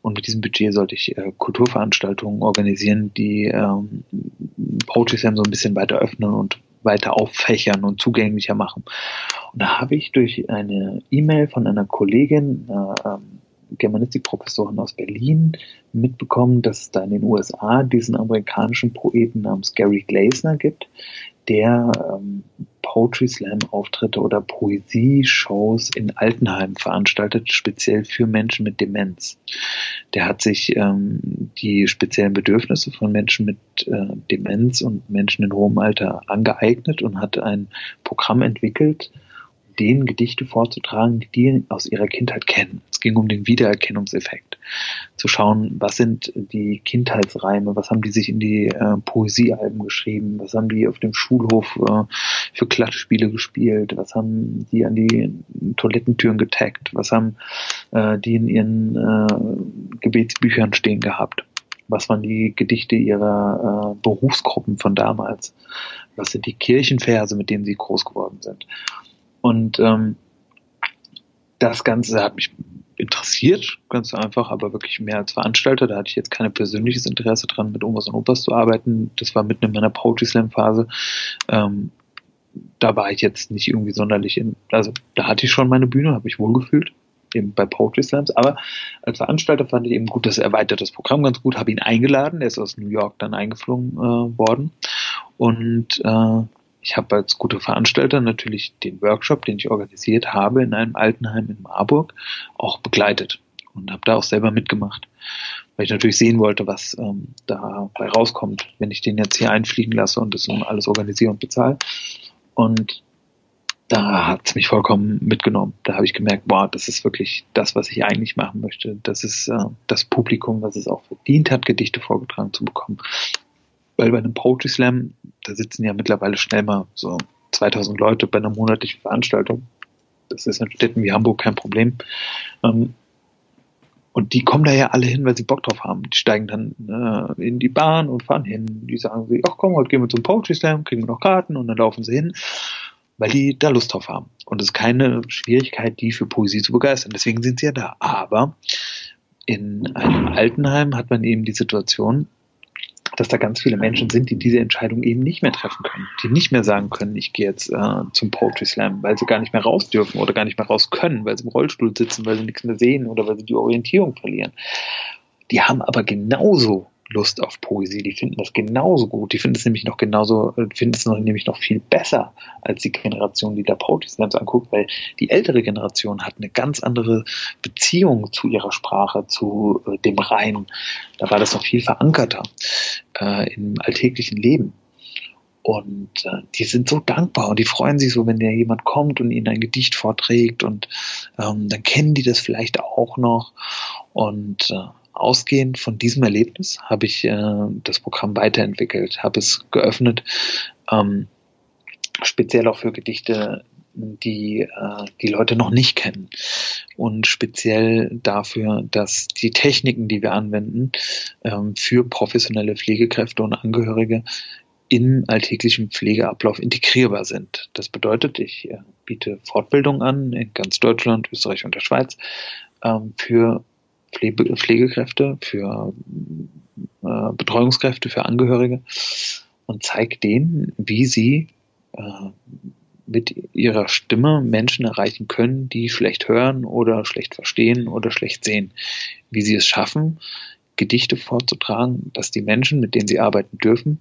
Und mit diesem Budget sollte ich äh, Kulturveranstaltungen organisieren, die ähm, Poetry Slam so ein bisschen weiter öffnen und weiter auffächern und zugänglicher machen. Und da habe ich durch eine E-Mail von einer Kollegin, einer ähm, Germanistikprofessorin aus Berlin, mitbekommen, dass es da in den USA diesen amerikanischen Poeten namens Gary Glasner gibt, der ähm, Poetry Slam Auftritte oder Poesie-Shows in Altenheim veranstaltet, speziell für Menschen mit Demenz. Der hat sich ähm, die speziellen Bedürfnisse von Menschen mit äh, Demenz und Menschen in hohem Alter angeeignet und hat ein Programm entwickelt, denen Gedichte vorzutragen, die die aus ihrer Kindheit kennen. Ging um den Wiedererkennungseffekt. Zu schauen, was sind die Kindheitsreime, was haben die sich in die äh, Poesiealben geschrieben, was haben die auf dem Schulhof äh, für Klatschspiele gespielt, was haben die an die Toilettentüren getaggt, was haben äh, die in ihren äh, Gebetsbüchern stehen gehabt was waren die Gedichte ihrer äh, Berufsgruppen von damals, was sind die Kirchenverse, mit denen sie groß geworden sind. Und ähm, das Ganze hat mich interessiert, ganz einfach, aber wirklich mehr als Veranstalter. Da hatte ich jetzt kein persönliches Interesse dran, mit Omas und Opas zu arbeiten. Das war mitten in meiner Poetry Slam Phase. Ähm, da war ich jetzt nicht irgendwie sonderlich in, also da hatte ich schon meine Bühne, habe mich wohlgefühlt, eben bei Poetry Slams, aber als Veranstalter fand ich eben gut, das erweitert das Programm ganz gut, habe ihn eingeladen, er ist aus New York dann eingeflogen äh, worden und äh, ich habe als guter Veranstalter natürlich den Workshop, den ich organisiert habe in einem Altenheim in Marburg, auch begleitet und habe da auch selber mitgemacht, weil ich natürlich sehen wollte, was ähm, dabei rauskommt, wenn ich den jetzt hier einfliegen lasse und das alles organisiere und bezahle. Und da hat es mich vollkommen mitgenommen. Da habe ich gemerkt, boah, das ist wirklich das, was ich eigentlich machen möchte. Das ist äh, das Publikum, was es auch verdient hat, Gedichte vorgetragen zu bekommen weil bei einem Poetry Slam, da sitzen ja mittlerweile schnell mal so 2000 Leute bei einer monatlichen Veranstaltung. Das ist in Städten wie Hamburg kein Problem. Ähm, und die kommen da ja alle hin, weil sie Bock drauf haben. Die steigen dann äh, in die Bahn und fahren hin. Die sagen sich, ach komm, heute gehen wir zum Poetry Slam, kriegen wir noch Karten und dann laufen sie hin, weil die da Lust drauf haben. Und es ist keine Schwierigkeit, die für Poesie zu begeistern. Deswegen sind sie ja da. Aber in einem Altenheim hat man eben die Situation, dass da ganz viele Menschen sind, die diese Entscheidung eben nicht mehr treffen können, die nicht mehr sagen können, ich gehe jetzt äh, zum Poetry Slam, weil sie gar nicht mehr raus dürfen oder gar nicht mehr raus können, weil sie im Rollstuhl sitzen, weil sie nichts mehr sehen oder weil sie die Orientierung verlieren. Die haben aber genauso Lust auf Poesie. Die finden das genauso gut. Die finden es nämlich noch genauso, äh, finden es noch, nämlich noch viel besser als die Generation, die da Poetry Slams anguckt, weil die ältere Generation hat eine ganz andere Beziehung zu ihrer Sprache, zu äh, dem Reim. Da war das noch viel verankerter äh, im alltäglichen Leben. Und äh, die sind so dankbar und die freuen sich so, wenn da jemand kommt und ihnen ein Gedicht vorträgt und ähm, dann kennen die das vielleicht auch noch. Und äh, ausgehend von diesem Erlebnis habe ich äh, das Programm weiterentwickelt, habe es geöffnet, ähm, speziell auch für Gedichte, die äh, die Leute noch nicht kennen und speziell dafür, dass die Techniken, die wir anwenden, ähm, für professionelle Pflegekräfte und Angehörige im alltäglichen Pflegeablauf integrierbar sind. Das bedeutet, ich äh, biete Fortbildung an in ganz Deutschland, Österreich und der Schweiz ähm, für Pflege Pflegekräfte, für äh, Betreuungskräfte, für Angehörige und zeige denen, wie sie äh, mit ihrer Stimme Menschen erreichen können, die schlecht hören oder schlecht verstehen oder schlecht sehen. Wie sie es schaffen, Gedichte vorzutragen, dass die Menschen, mit denen sie arbeiten dürfen,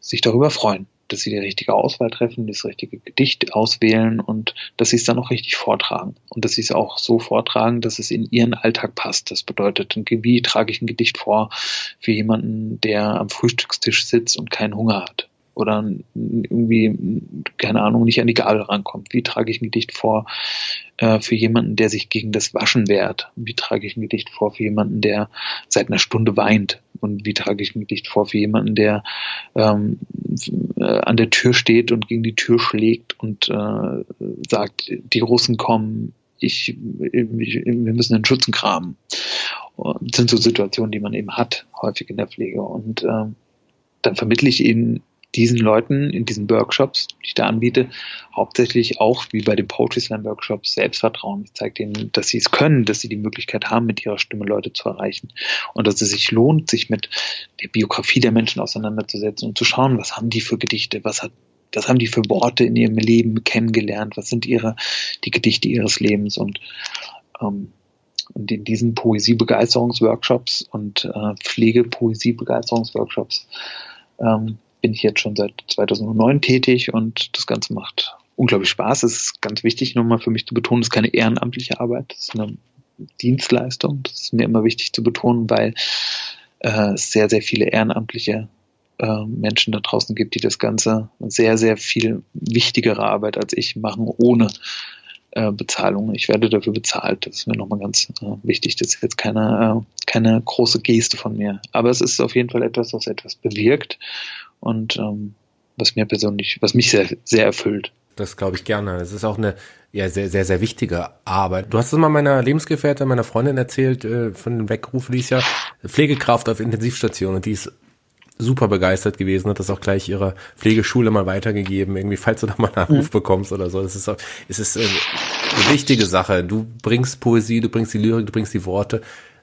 sich darüber freuen, dass sie die richtige Auswahl treffen, das richtige Gedicht auswählen und dass sie es dann auch richtig vortragen. Und dass sie es auch so vortragen, dass es in ihren Alltag passt. Das bedeutet, wie trage ich ein Gedicht vor für jemanden, der am Frühstückstisch sitzt und keinen Hunger hat? Oder irgendwie, keine Ahnung, nicht an die Gabel rankommt. Wie trage ich ein Gedicht vor äh, für jemanden, der sich gegen das Waschen wehrt? Wie trage ich ein Gedicht vor für jemanden, der seit einer Stunde weint? Und wie trage ich ein Gedicht vor für jemanden, der ähm, äh, an der Tür steht und gegen die Tür schlägt und äh, sagt, die Russen kommen, ich, ich, wir müssen den Schützen kramen. Das sind so Situationen, die man eben hat, häufig in der Pflege. Und äh, dann vermittle ich ihnen diesen Leuten in diesen Workshops, die ich da anbiete, hauptsächlich auch wie bei den Poetry Slam Workshops Selbstvertrauen. Ich zeige denen, dass sie es können, dass sie die Möglichkeit haben, mit ihrer Stimme Leute zu erreichen und dass es sich lohnt, sich mit der Biografie der Menschen auseinanderzusetzen und zu schauen, was haben die für Gedichte, was hat was haben die für Worte in ihrem Leben kennengelernt, was sind ihre die Gedichte ihres Lebens und ähm, und in diesen Poesiebegeisterungsworkshops und äh, Pflegepoesiebegeisterungsworkshops ähm, bin ich jetzt schon seit 2009 tätig und das Ganze macht unglaublich Spaß. Es ist ganz wichtig, nochmal für mich zu betonen, es ist keine ehrenamtliche Arbeit, es ist eine Dienstleistung. Das ist mir immer wichtig zu betonen, weil äh, es sehr, sehr viele ehrenamtliche äh, Menschen da draußen gibt, die das Ganze sehr, sehr viel wichtigere Arbeit als ich machen, ohne äh, Bezahlung. Ich werde dafür bezahlt. Das ist mir nochmal ganz äh, wichtig. Das ist jetzt keine, äh, keine große Geste von mir. Aber es ist auf jeden Fall etwas, was etwas bewirkt und ähm, was mir persönlich, was mich sehr, sehr erfüllt. Das glaube ich gerne. Es ist auch eine ja, sehr, sehr, sehr wichtige Arbeit. Du hast es mal meiner Lebensgefährtin, meiner Freundin erzählt, äh, von dem Weckruf, die ist ja Pflegekraft auf Intensivstation und die ist super begeistert gewesen, hat das auch gleich ihrer Pflegeschule mal weitergegeben, irgendwie, falls du da mal einen Anruf mhm. bekommst oder so. Das ist, auch, es ist äh, eine wichtige Sache. Du bringst Poesie, du bringst die Lyrik, du bringst die Worte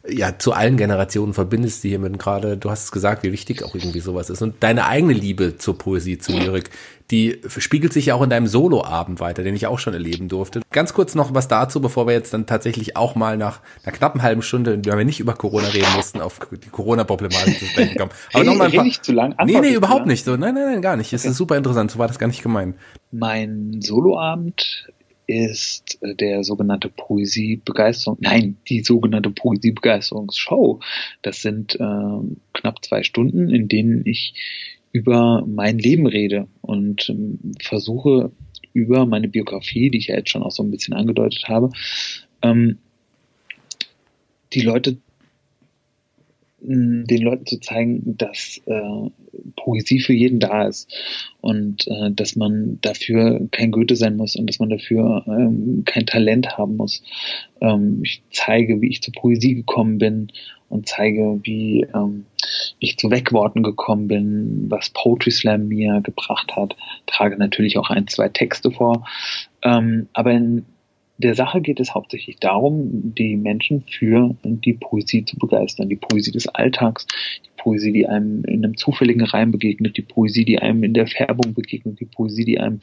ja zu allen Generationen verbindest die hiermit gerade, du hast es gesagt, wie wichtig auch irgendwie sowas ist. Und deine eigene Liebe zur Poesie, zur Lyrik, die spiegelt sich ja auch in deinem Soloabend weiter, den ich auch schon erleben durfte. Ganz kurz noch was dazu, bevor wir jetzt dann tatsächlich auch mal nach einer knappen halben Stunde, weil wir nicht über Corona reden mussten, auf die Corona-Problematik zu sprechen kommen. Aber hey, noch mal ein paar, nicht zu lang. Nee, nee, überhaupt nicht so. Nein, nein, nein, gar nicht. Es okay. ist super interessant. So war das gar nicht gemeint. Mein Soloabend ist der sogenannte Poesiebegeisterung, nein, die sogenannte Poesiebegeisterungsshow. Das sind äh, knapp zwei Stunden, in denen ich über mein Leben rede und ähm, versuche über meine Biografie, die ich ja jetzt schon auch so ein bisschen angedeutet habe, ähm, die Leute den Leuten zu zeigen, dass äh, Poesie für jeden da ist und äh, dass man dafür kein Goethe sein muss und dass man dafür ähm, kein Talent haben muss. Ähm, ich zeige, wie ich zur Poesie gekommen bin und zeige, wie ähm, ich zu Wegworten gekommen bin, was Poetry Slam mir gebracht hat. Trage natürlich auch ein, zwei Texte vor. Ähm, aber in der Sache geht es hauptsächlich darum, die Menschen für die Poesie zu begeistern, die Poesie des Alltags, die Poesie, die einem in einem zufälligen Reim begegnet, die Poesie, die einem in der Färbung begegnet, die Poesie, die einem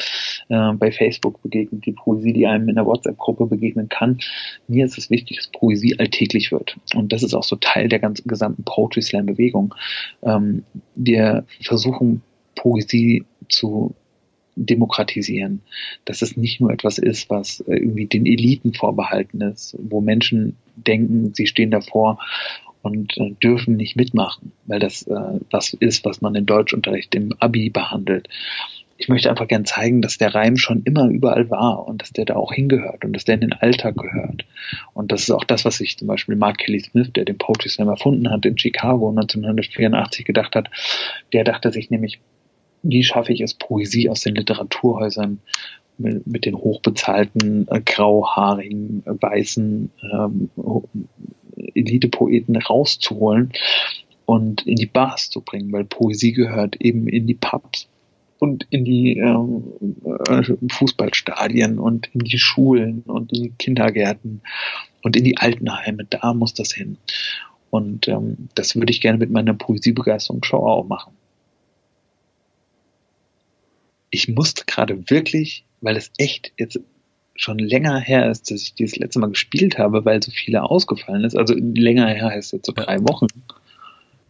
äh, bei Facebook begegnet, die Poesie, die einem in der WhatsApp-Gruppe begegnen kann. Mir ist es wichtig, dass Poesie alltäglich wird. Und das ist auch so Teil der ganzen gesamten Poetry Slam-Bewegung. Ähm, wir versuchen Poesie zu demokratisieren. Dass es nicht nur etwas ist, was äh, irgendwie den Eliten vorbehalten ist, wo Menschen denken, sie stehen davor und äh, dürfen nicht mitmachen, weil das äh, was ist, was man in Deutschunterricht im Abi behandelt. Ich möchte einfach gern zeigen, dass der Reim schon immer überall war und dass der da auch hingehört und dass der in den Alltag gehört. Und das ist auch das, was sich zum Beispiel Mark Kelly Smith, der den Poetry Slam erfunden hat in Chicago 1984 gedacht hat. Der dachte sich nämlich, wie schaffe ich es, Poesie aus den Literaturhäusern mit, mit den hochbezahlten, äh, grauhaarigen, äh, weißen ähm, Elite-Poeten rauszuholen und in die Bars zu bringen, weil Poesie gehört eben in die Pubs und in die ähm, äh, Fußballstadien und in die Schulen und in die Kindergärten und in die Altenheime. Da muss das hin. Und ähm, das würde ich gerne mit meiner Poesiebegeisterung-Show auch machen ich musste gerade wirklich, weil es echt jetzt schon länger her ist, dass ich dieses letzte Mal gespielt habe, weil so viele ausgefallen ist. Also länger her heißt jetzt so drei Wochen,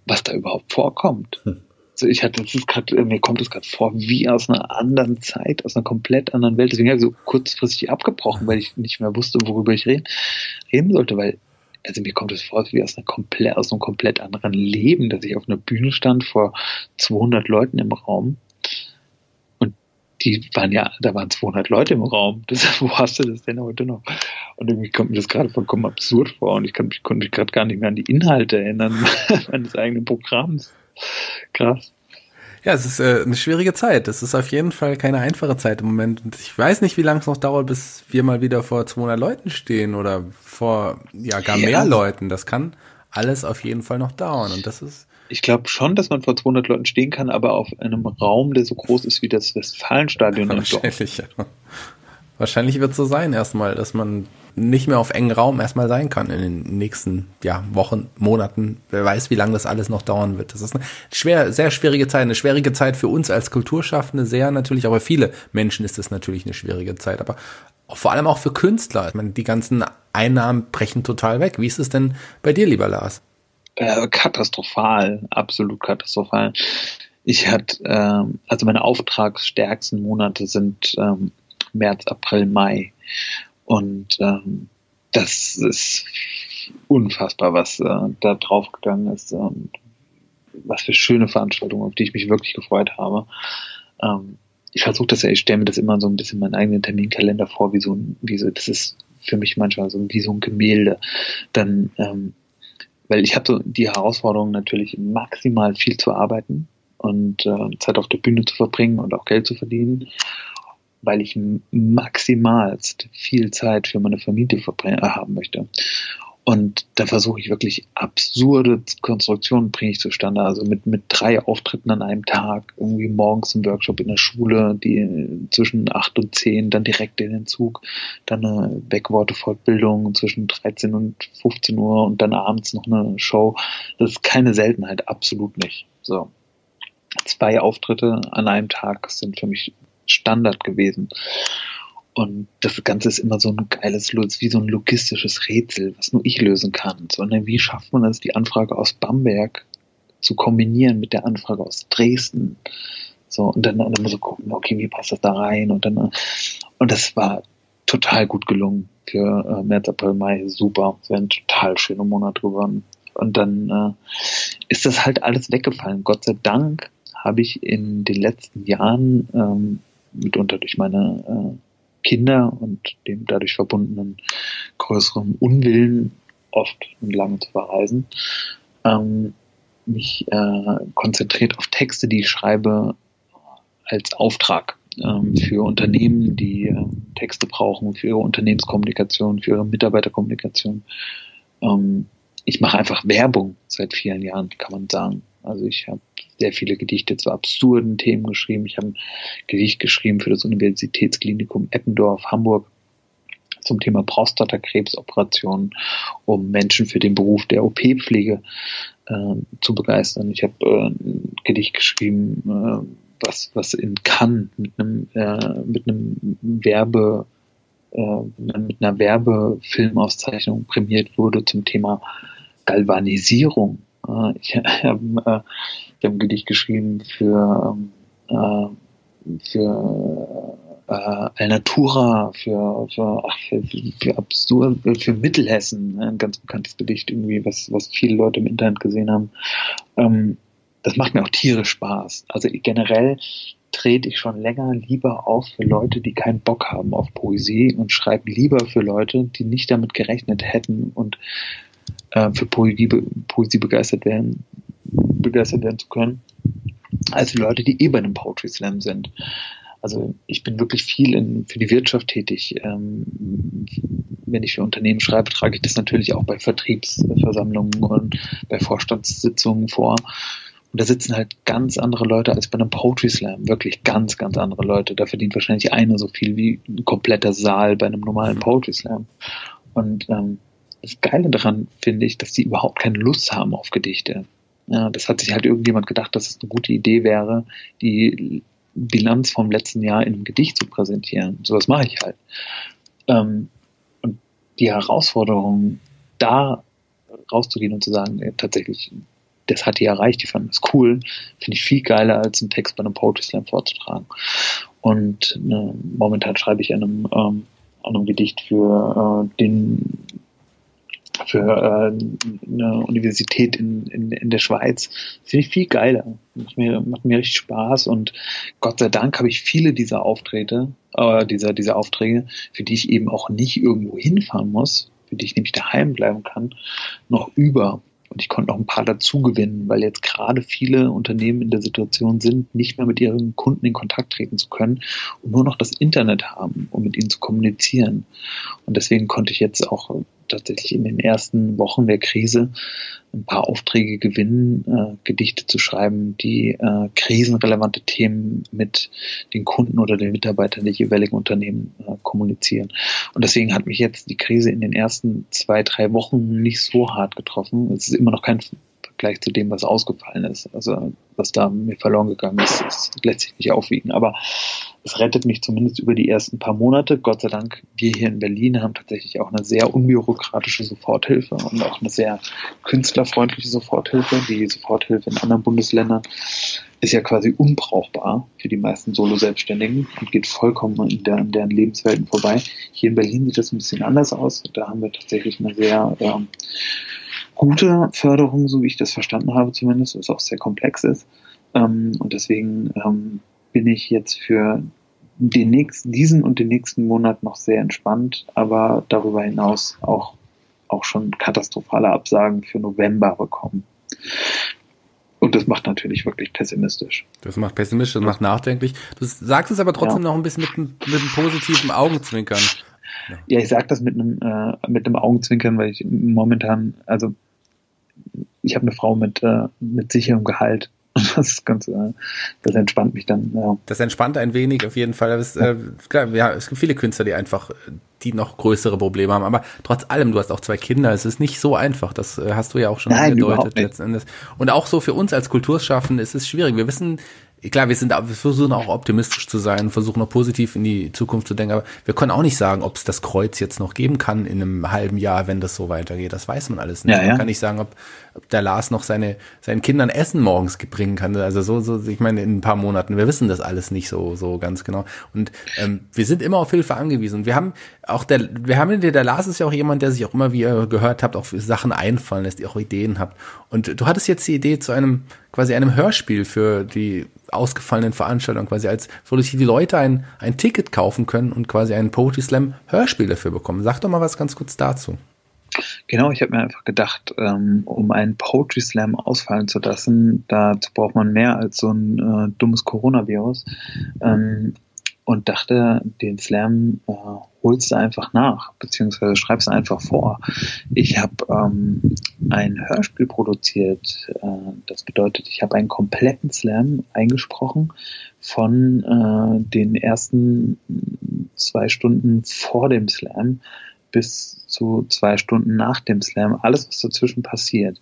was da überhaupt vorkommt. Hm. Also ich hatte, das ist gerade, mir kommt es gerade vor wie aus einer anderen Zeit, aus einer komplett anderen Welt. Deswegen habe ich so kurzfristig abgebrochen, weil ich nicht mehr wusste, worüber ich reden, reden sollte, weil also mir kommt es vor wie aus einer komplett, aus einem komplett anderen Leben, dass ich auf einer Bühne stand vor 200 Leuten im Raum die waren ja, da waren 200 Leute im Raum. Das, wo hast du das denn heute noch? Und irgendwie kommt mir das gerade vollkommen absurd vor und ich kann mich, konnte mich gerade gar nicht mehr an die Inhalte erinnern meines eigenen Programms. Krass. Ja, es ist äh, eine schwierige Zeit. Es ist auf jeden Fall keine einfache Zeit im Moment. Und ich weiß nicht, wie lange es noch dauert, bis wir mal wieder vor 200 Leuten stehen oder vor ja gar ja. mehr Leuten. Das kann alles auf jeden Fall noch dauern. Und das ist ich glaube schon, dass man vor 200 Leuten stehen kann, aber auf einem Raum, der so groß ist wie das Westfalenstadion. Wahrscheinlich, ja. Wahrscheinlich wird es so sein erstmal, dass man nicht mehr auf engen Raum erstmal sein kann in den nächsten ja, Wochen, Monaten. Wer weiß, wie lange das alles noch dauern wird. Das ist eine schwer, sehr schwierige Zeit, eine schwierige Zeit für uns als Kulturschaffende, sehr natürlich, aber viele Menschen ist es natürlich eine schwierige Zeit. Aber vor allem auch für Künstler. Ich meine, die ganzen Einnahmen brechen total weg. Wie ist es denn bei dir, lieber Lars? Äh, katastrophal, absolut katastrophal. Ich hatte, ähm, also meine auftragsstärksten Monate sind ähm, März, April, Mai. Und ähm, das ist unfassbar, was äh, da draufgegangen ist und was für schöne Veranstaltungen, auf die ich mich wirklich gefreut habe. Ähm, ich versuche das ja, ich stelle mir das immer so ein bisschen meinen eigenen Terminkalender vor, wie so wie so, das ist für mich manchmal so wie so ein Gemälde. Dann ähm, weil ich hatte die Herausforderung natürlich maximal viel zu arbeiten und äh, Zeit auf der Bühne zu verbringen und auch Geld zu verdienen, weil ich maximalst viel Zeit für meine Familie äh, haben möchte. Und da versuche ich wirklich absurde Konstruktionen bringe ich zustande. Also mit, mit drei Auftritten an einem Tag, irgendwie morgens ein Workshop in der Schule, die zwischen acht und zehn, dann direkt in den Zug, dann eine Backworte-Fortbildung zwischen 13 und 15 Uhr und dann abends noch eine Show. Das ist keine Seltenheit, absolut nicht. So. Zwei Auftritte an einem Tag sind für mich Standard gewesen. Und das Ganze ist immer so ein geiles, wie so ein logistisches Rätsel, was nur ich lösen kann. Sondern wie schafft man es, die Anfrage aus Bamberg zu kombinieren mit der Anfrage aus Dresden? So, und dann, dann immer so gucken, okay, wie passt das da rein? Und dann, und das war total gut gelungen für äh, März, April, Mai, super. Es ein total schöner Monat geworden. Und dann äh, ist das halt alles weggefallen. Gott sei Dank habe ich in den letzten Jahren ähm, mitunter durch meine äh, Kinder und dem dadurch verbundenen größeren Unwillen, oft und lange zu verreisen, ähm, mich äh, konzentriert auf Texte, die ich schreibe als Auftrag ähm, für Unternehmen, die äh, Texte brauchen, für ihre Unternehmenskommunikation, für ihre Mitarbeiterkommunikation. Ähm, ich mache einfach Werbung seit vielen Jahren, kann man sagen. Also ich habe sehr viele Gedichte zu absurden Themen geschrieben. Ich habe ein Gedicht geschrieben für das Universitätsklinikum Eppendorf, Hamburg. zum Thema Prostatakrebsoperationen, um Menschen für den Beruf der OP-Pflege äh, zu begeistern. Ich habe äh, ein Gedicht geschrieben, äh, was, was in Cannes mit einem, äh, mit einem Werbe, äh, mit einer Werbefilmauszeichnung prämiert wurde zum Thema Galvanisierung. Äh, ich habe äh, hab ein Gedicht geschrieben für, äh, für äh, Alnatura, für, für, ach, für, für absurd, für Mittelhessen, ne, ein ganz bekanntes Gedicht irgendwie, was, was viele Leute im Internet gesehen haben. Ähm, das macht mir auch tierisch Spaß. Also generell trete ich schon länger lieber auf für Leute, die keinen Bock haben auf Poesie und schreibe lieber für Leute, die nicht damit gerechnet hätten und äh, für Poesie, Poesie begeistert werden, begeistert werden zu können, als für Leute, die eh bei einem Poetry Slam sind. Also ich bin wirklich viel in, für die Wirtschaft tätig. Ähm, wenn ich für Unternehmen schreibe, trage ich das natürlich auch bei Vertriebsversammlungen und bei Vorstandssitzungen vor. Und da sitzen halt ganz andere Leute als bei einem Poetry Slam. Wirklich ganz, ganz andere Leute. Da verdient wahrscheinlich einer so viel wie ein kompletter Saal bei einem normalen Poetry Slam. Und ähm, das Geile daran finde ich, dass die überhaupt keine Lust haben auf Gedichte. Ja, das hat sich halt irgendjemand gedacht, dass es eine gute Idee wäre, die Bilanz vom letzten Jahr in einem Gedicht zu präsentieren. Sowas mache ich halt. Ähm, und die Herausforderung, da rauszugehen und zu sagen, ey, tatsächlich, das hat die erreicht, die fanden das cool, finde ich viel geiler, als einen Text bei einem Poetry Slam vorzutragen. Und äh, momentan schreibe ich an einem, ähm, einem Gedicht für äh, den für äh, eine Universität in, in, in der Schweiz. Finde ich viel geiler. Macht mir, macht mir richtig Spaß und Gott sei Dank habe ich viele dieser Auftritte, äh, dieser, dieser Aufträge, für die ich eben auch nicht irgendwo hinfahren muss, für die ich nämlich daheim bleiben kann, noch über. Und ich konnte noch ein paar dazu gewinnen, weil jetzt gerade viele Unternehmen in der Situation sind, nicht mehr mit ihren Kunden in Kontakt treten zu können und nur noch das Internet haben, um mit ihnen zu kommunizieren. Und deswegen konnte ich jetzt auch tatsächlich in den ersten Wochen der Krise ein paar Aufträge gewinnen, äh, Gedichte zu schreiben, die äh, krisenrelevante Themen mit den Kunden oder den Mitarbeitern der jeweiligen Unternehmen äh, kommunizieren. Und deswegen hat mich jetzt die Krise in den ersten zwei, drei Wochen nicht so hart getroffen. Es ist immer noch kein Vergleich zu dem, was ausgefallen ist. Also was da mir verloren gegangen ist, das lässt sich nicht aufwiegen. Aber es rettet mich zumindest über die ersten paar Monate. Gott sei Dank, wir hier in Berlin haben tatsächlich auch eine sehr unbürokratische Soforthilfe und auch eine sehr künstlerfreundliche Soforthilfe. Die Soforthilfe in anderen Bundesländern ist ja quasi unbrauchbar für die meisten Solo-Selbstständigen und geht vollkommen in, der, in deren Lebenswelten vorbei. Hier in Berlin sieht das ein bisschen anders aus. Da haben wir tatsächlich eine sehr ähm, gute Förderung, so wie ich das verstanden habe zumindest, was auch sehr komplex ist. Ähm, und deswegen ähm, bin ich jetzt für den nächsten, diesen und den nächsten Monat noch sehr entspannt, aber darüber hinaus auch, auch schon katastrophale Absagen für November bekommen. Und das macht natürlich wirklich pessimistisch. Das macht pessimistisch, das macht nachdenklich. Du sagst es aber trotzdem ja. noch ein bisschen mit, mit einem positiven Augenzwinkern. Ja, ja ich sage das mit einem, äh, mit einem Augenzwinkern, weil ich momentan, also ich habe eine Frau mit, äh, mit sicherem Gehalt das ist ganz, äh, das entspannt mich dann. Ja. Das entspannt ein wenig auf jeden Fall. Das, äh, klar, ja, es gibt viele Künstler, die einfach, die noch größere Probleme haben. Aber trotz allem, du hast auch zwei Kinder. Es ist nicht so einfach. Das äh, hast du ja auch schon Nein, angedeutet letzten Endes. Und auch so für uns als Kulturschaffende ist es schwierig. Wir wissen klar, wir sind, wir versuchen auch optimistisch zu sein, versuchen auch positiv in die Zukunft zu denken, aber wir können auch nicht sagen, ob es das Kreuz jetzt noch geben kann in einem halben Jahr, wenn das so weitergeht. Das weiß man alles nicht. Ja, ja. Man kann nicht sagen, ob, ob der Lars noch seine, seinen Kindern Essen morgens bringen kann. Also so, so, ich meine, in ein paar Monaten. Wir wissen das alles nicht so, so ganz genau. Und ähm, wir sind immer auf Hilfe angewiesen. wir haben auch der, wir haben der, der Lars ist ja auch jemand, der sich auch immer, wie ihr gehört habt, auch Sachen einfallen lässt, die auch Ideen habt. Und du hattest jetzt die Idee zu einem, quasi einem Hörspiel für die ausgefallenen Veranstaltungen, quasi als, so dass die Leute ein, ein Ticket kaufen können und quasi ein Poetry Slam Hörspiel dafür bekommen. Sag doch mal was ganz kurz dazu. Genau, ich habe mir einfach gedacht, ähm, um einen Poetry Slam ausfallen zu lassen, dazu braucht man mehr als so ein äh, dummes Coronavirus. Ähm, und dachte, den Slam äh, holst du einfach nach, beziehungsweise schreibst einfach vor. Ich habe ähm, ein Hörspiel produziert. Äh, das bedeutet, ich habe einen kompletten Slam eingesprochen von äh, den ersten zwei Stunden vor dem Slam bis zu zwei Stunden nach dem Slam. Alles, was dazwischen passiert.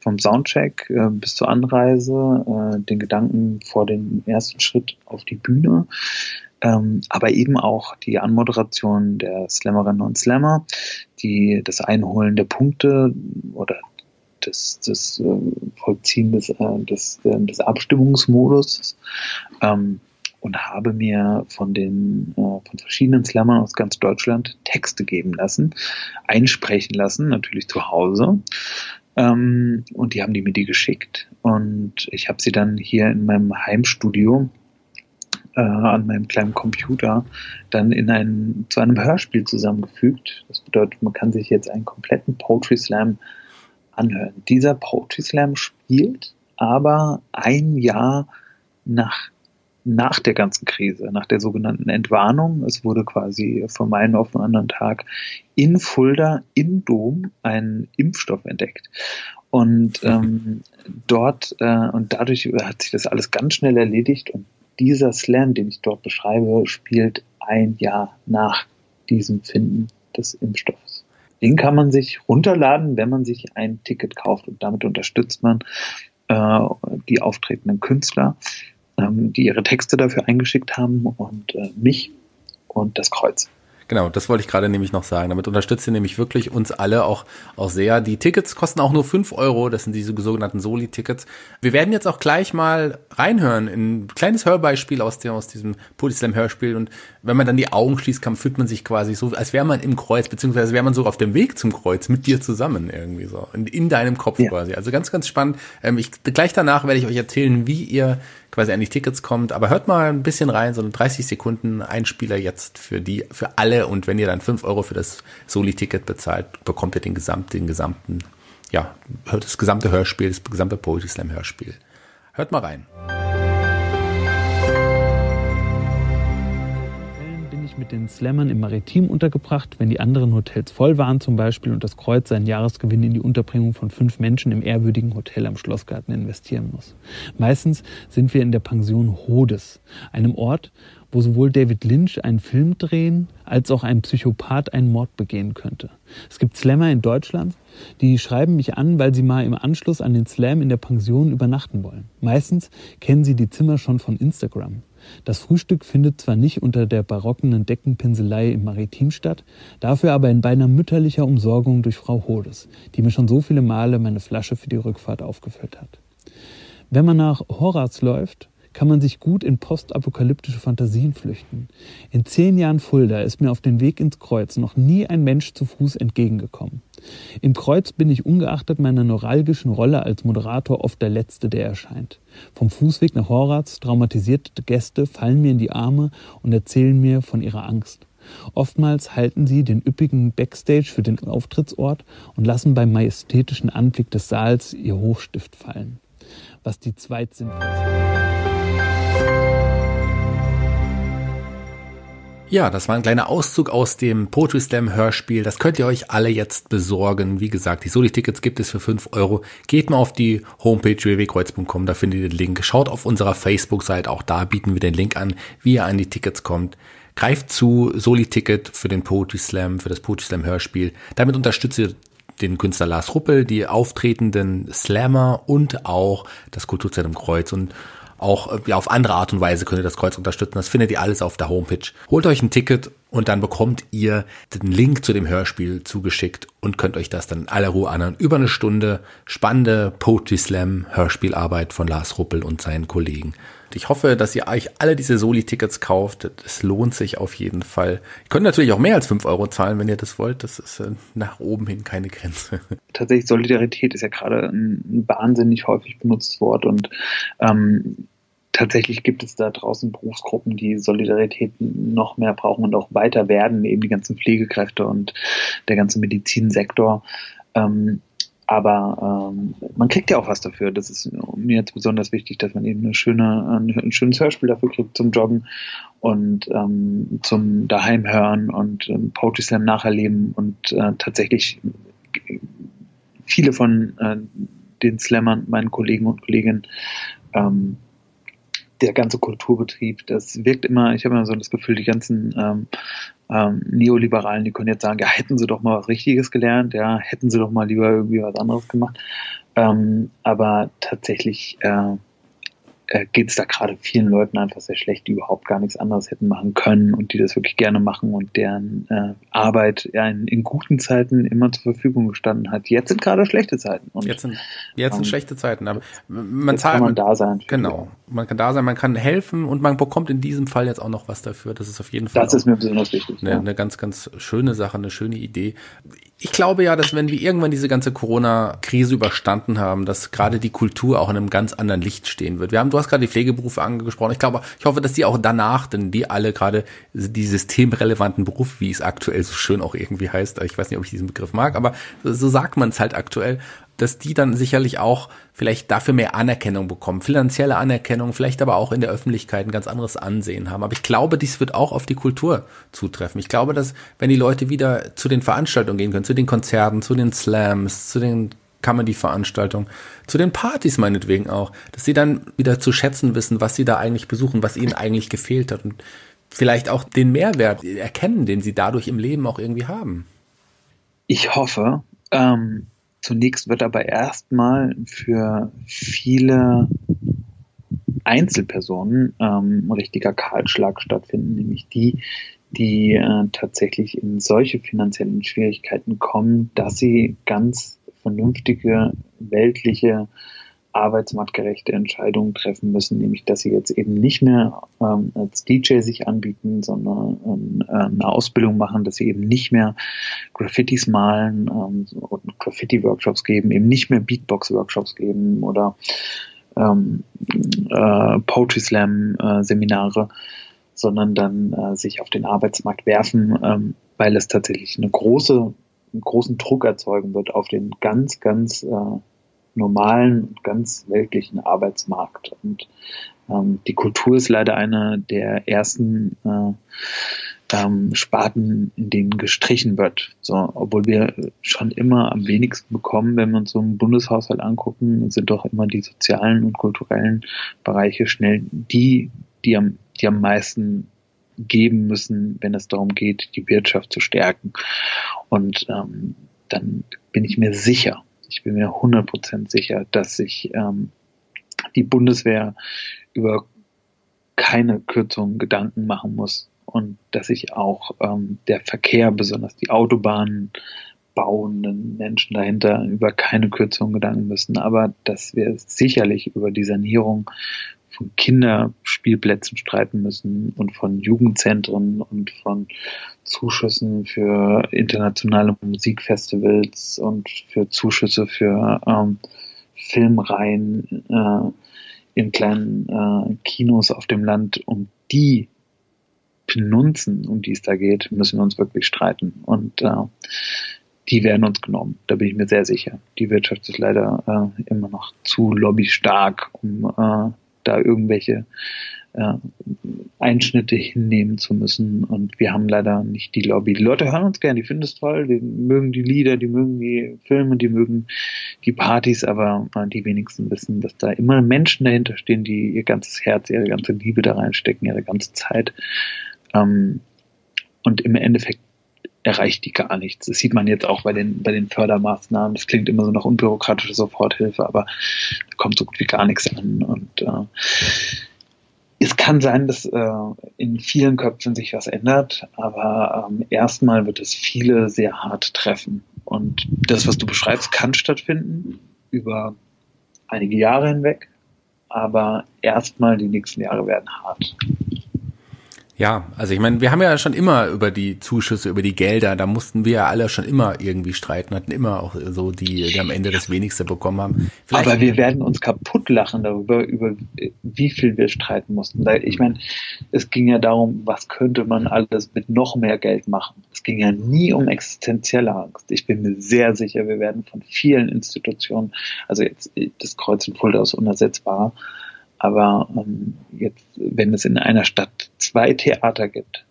Vom Soundcheck äh, bis zur Anreise, äh, den Gedanken vor dem ersten Schritt auf die Bühne, ähm, aber eben auch die Anmoderation der Slammerinnen und Slammer, die das Einholen der Punkte oder das, das äh, Vollziehen des, äh, des, äh, des Abstimmungsmodus ähm, und habe mir von den äh, von verschiedenen Slammern aus ganz Deutschland Texte geben lassen, einsprechen lassen, natürlich zu Hause. Ähm, und die haben die mir die geschickt und ich habe sie dann hier in meinem Heimstudio äh, an meinem kleinen Computer dann in ein, zu einem Hörspiel zusammengefügt. Das bedeutet, man kann sich jetzt einen kompletten Poetry Slam anhören. Dieser Poetry Slam spielt aber ein Jahr nach nach der ganzen Krise, nach der sogenannten Entwarnung. Es wurde quasi von meinem auf den anderen Tag in Fulda im Dom ein Impfstoff entdeckt. Und ähm, dort äh, und dadurch hat sich das alles ganz schnell erledigt und dieser Slam, den ich dort beschreibe, spielt ein Jahr nach diesem Finden des Impfstoffs. Den kann man sich runterladen, wenn man sich ein Ticket kauft und damit unterstützt man äh, die auftretenden Künstler, ähm, die ihre Texte dafür eingeschickt haben und äh, mich und das Kreuz. Genau, das wollte ich gerade nämlich noch sagen. Damit unterstützt ihr nämlich wirklich uns alle auch, auch sehr. Die Tickets kosten auch nur fünf Euro. Das sind diese sogenannten Soli-Tickets. Wir werden jetzt auch gleich mal reinhören in ein kleines Hörbeispiel aus, dem, aus diesem Polislam-Hörspiel. Und wenn man dann die Augen schließt, kann, fühlt man sich quasi so, als wäre man im Kreuz, beziehungsweise wäre man so auf dem Weg zum Kreuz mit dir zusammen irgendwie so. In, in deinem Kopf ja. quasi. Also ganz, ganz spannend. Ähm, ich, gleich danach werde ich euch erzählen, wie ihr quasi an die Tickets kommt. Aber hört mal ein bisschen rein, so ein 30 Sekunden Einspieler jetzt für die, für alle. Und wenn ihr dann fünf Euro für das Soli-Ticket bezahlt, bekommt ihr den gesamten, den gesamten, ja, das gesamte Hörspiel, das gesamte Poetry Slam Hörspiel. Hört mal rein. Mit den Slammern im Maritim untergebracht, wenn die anderen Hotels voll waren zum Beispiel und das Kreuz seinen Jahresgewinn in die Unterbringung von fünf Menschen im ehrwürdigen Hotel am Schlossgarten investieren muss. Meistens sind wir in der Pension Rhodes, einem Ort, wo sowohl David Lynch einen Film drehen, als auch ein Psychopath einen Mord begehen könnte. Es gibt Slammer in Deutschland, die schreiben mich an, weil sie mal im Anschluss an den Slam in der Pension übernachten wollen. Meistens kennen sie die Zimmer schon von Instagram. Das Frühstück findet zwar nicht unter der barocken Deckenpinselei im Maritim statt, dafür aber in beinahe mütterlicher Umsorgung durch Frau Hodes, die mir schon so viele Male meine Flasche für die Rückfahrt aufgefüllt hat. Wenn man nach Horaz läuft, kann man sich gut in postapokalyptische Fantasien flüchten. In zehn Jahren Fulda ist mir auf den Weg ins Kreuz noch nie ein Mensch zu Fuß entgegengekommen. Im Kreuz bin ich ungeachtet meiner neuralgischen Rolle als Moderator oft der Letzte, der erscheint. Vom Fußweg nach Horaz traumatisierte Gäste fallen mir in die Arme und erzählen mir von ihrer Angst. Oftmals halten sie den üppigen Backstage für den Auftrittsort und lassen beim majestätischen Anblick des Saals ihr Hochstift fallen. Was die zweitsinnvollste Ja, das war ein kleiner Auszug aus dem Poetry Slam Hörspiel. Das könnt ihr euch alle jetzt besorgen. Wie gesagt, die Soli-Tickets gibt es für fünf Euro. Geht mal auf die Homepage www.kreuz.com, da findet ihr den Link. Schaut auf unserer Facebook-Seite, auch da bieten wir den Link an, wie ihr an die Tickets kommt. Greift zu Soli-Ticket für den Poetry Slam, für das Poetry Slam Hörspiel. Damit unterstützt ihr den Künstler Lars Ruppel, die auftretenden Slammer und auch das Kulturzentrum Kreuz. Und auch äh, ja, auf andere Art und Weise könnt ihr das Kreuz unterstützen. Das findet ihr alles auf der Homepage. Holt euch ein Ticket und dann bekommt ihr den Link zu dem Hörspiel zugeschickt und könnt euch das dann in aller Ruhe anhören. Über eine Stunde spannende Poetry Slam Hörspielarbeit von Lars Ruppel und seinen Kollegen. Ich hoffe, dass ihr euch alle diese Soli-Tickets kauft. Es lohnt sich auf jeden Fall. Ihr könnt natürlich auch mehr als fünf Euro zahlen, wenn ihr das wollt. Das ist äh, nach oben hin keine Grenze. Tatsächlich, Solidarität ist ja gerade ein wahnsinnig häufig benutztes Wort und ähm, tatsächlich gibt es da draußen Berufsgruppen, die Solidarität noch mehr brauchen und auch weiter werden, eben die ganzen Pflegekräfte und der ganze Medizinsektor. Ähm, aber ähm, man kriegt ja auch was dafür. Das ist mir jetzt besonders wichtig, dass man eben eine schöne, ein, schönes Hörspiel dafür kriegt zum Joggen und ähm, zum daheim hören und ähm, Poetry Slam nacherleben und äh, tatsächlich viele von äh, den Slammern, meinen Kollegen und Kolleginnen, ähm, der ganze Kulturbetrieb, das wirkt immer, ich habe immer so das Gefühl, die ganzen ähm, ähm, Neoliberalen, die können jetzt sagen, ja, hätten sie doch mal was Richtiges gelernt, ja, hätten sie doch mal lieber irgendwie was anderes gemacht. Ähm, aber tatsächlich äh, äh, geht es da gerade vielen Leuten einfach sehr schlecht, die überhaupt gar nichts anderes hätten machen können und die das wirklich gerne machen und deren äh, Arbeit ja, in, in, guten Zeiten immer zur Verfügung gestanden hat. Jetzt sind gerade schlechte Zeiten. Und, jetzt sind, jetzt sind ähm, schlechte Zeiten. Aber man zahlt, kann man da sein. Genau. Man kann da sein, man kann helfen und man bekommt in diesem Fall jetzt auch noch was dafür. Das ist auf jeden Fall. Das ist mir besonders wichtig. Eine, ja. eine ganz, ganz schöne Sache, eine schöne Idee ich glaube ja, dass wenn wir irgendwann diese ganze Corona-Krise überstanden haben, dass gerade die Kultur auch in einem ganz anderen Licht stehen wird. Wir haben, du hast gerade die Pflegeberufe angesprochen. Ich glaube, ich hoffe, dass die auch danach, denn die alle gerade die systemrelevanten Berufe, wie es aktuell so schön auch irgendwie heißt, ich weiß nicht, ob ich diesen Begriff mag, aber so sagt man es halt aktuell, dass die dann sicherlich auch vielleicht dafür mehr Anerkennung bekommen, finanzielle Anerkennung, vielleicht aber auch in der Öffentlichkeit ein ganz anderes Ansehen haben. Aber ich glaube, dies wird auch auf die Kultur zutreffen. Ich glaube, dass wenn die Leute wieder zu den Veranstaltungen gehen können, zu den Konzerten, zu den Slams, zu den Comedy-Veranstaltungen, zu den Partys meinetwegen auch, dass sie dann wieder zu schätzen wissen, was sie da eigentlich besuchen, was ihnen eigentlich gefehlt hat und vielleicht auch den Mehrwert erkennen, den sie dadurch im Leben auch irgendwie haben. Ich hoffe, ähm, Zunächst wird aber erstmal für viele Einzelpersonen ähm, ein richtiger Kahlschlag stattfinden, nämlich die, die äh, tatsächlich in solche finanziellen Schwierigkeiten kommen, dass sie ganz vernünftige weltliche arbeitsmarktgerechte Entscheidungen treffen müssen, nämlich dass sie jetzt eben nicht mehr ähm, als DJ sich anbieten, sondern ähm, eine Ausbildung machen, dass sie eben nicht mehr Graffitis malen ähm, und Graffiti-Workshops geben, eben nicht mehr Beatbox-Workshops geben oder ähm, äh, Poetry Slam-Seminare, äh, sondern dann äh, sich auf den Arbeitsmarkt werfen, ähm, weil es tatsächlich eine große, einen großen Druck erzeugen wird auf den ganz, ganz äh, normalen, ganz weltlichen Arbeitsmarkt. Und ähm, die Kultur ist leider eine der ersten äh, ähm, Sparten, in denen gestrichen wird. So, obwohl wir schon immer am wenigsten bekommen, wenn wir uns so einen Bundeshaushalt angucken, sind doch immer die sozialen und kulturellen Bereiche schnell die, die am, die am meisten geben müssen, wenn es darum geht, die Wirtschaft zu stärken. Und ähm, dann bin ich mir sicher, ich bin mir 100% sicher, dass sich ähm, die Bundeswehr über keine Kürzungen Gedanken machen muss und dass sich auch ähm, der Verkehr, besonders die Autobahnen bauenden Menschen dahinter über keine Kürzungen Gedanken müssen, aber dass wir sicherlich über die Sanierung von Kinderspielplätzen streiten müssen und von Jugendzentren und von Zuschüssen für internationale Musikfestivals und für Zuschüsse für ähm, Filmreihen äh, in kleinen äh, Kinos auf dem Land, um die Penunzen, um die es da geht, müssen wir uns wirklich streiten. Und äh, die werden uns genommen. Da bin ich mir sehr sicher. Die Wirtschaft ist leider äh, immer noch zu lobbystark, um äh, da irgendwelche äh, Einschnitte hinnehmen zu müssen. Und wir haben leider nicht die Lobby. Die Leute hören uns gerne, die finden es toll, die mögen die Lieder, die mögen die Filme, die mögen die Partys, aber äh, die wenigsten wissen, dass da immer Menschen dahinter stehen, die ihr ganzes Herz, ihre ganze Liebe da reinstecken, ihre ganze Zeit. Ähm, und im Endeffekt erreicht die gar nichts. Das sieht man jetzt auch bei den, bei den Fördermaßnahmen. Das klingt immer so nach unbürokratischer Soforthilfe, aber kommt so gut wie gar nichts an. Und äh, es kann sein, dass äh, in vielen Köpfen sich was ändert, aber ähm, erstmal wird es viele sehr hart treffen. Und das, was du beschreibst, kann stattfinden über einige Jahre hinweg, aber erstmal die nächsten Jahre werden hart. Ja, also ich meine, wir haben ja schon immer über die Zuschüsse, über die Gelder, da mussten wir ja alle schon immer irgendwie streiten, hatten immer auch so die, die am Ende das wenigste bekommen haben. Vielleicht Aber wir werden uns kaputt lachen darüber, über wie viel wir streiten mussten. Ich meine, es ging ja darum, was könnte man alles mit noch mehr Geld machen. Es ging ja nie um existenzielle Angst. Ich bin mir sehr sicher, wir werden von vielen Institutionen, also jetzt das Kreuz in Fulda ist unersetzbar, aber ähm, jetzt, wenn es in einer Stadt zwei Theater gibt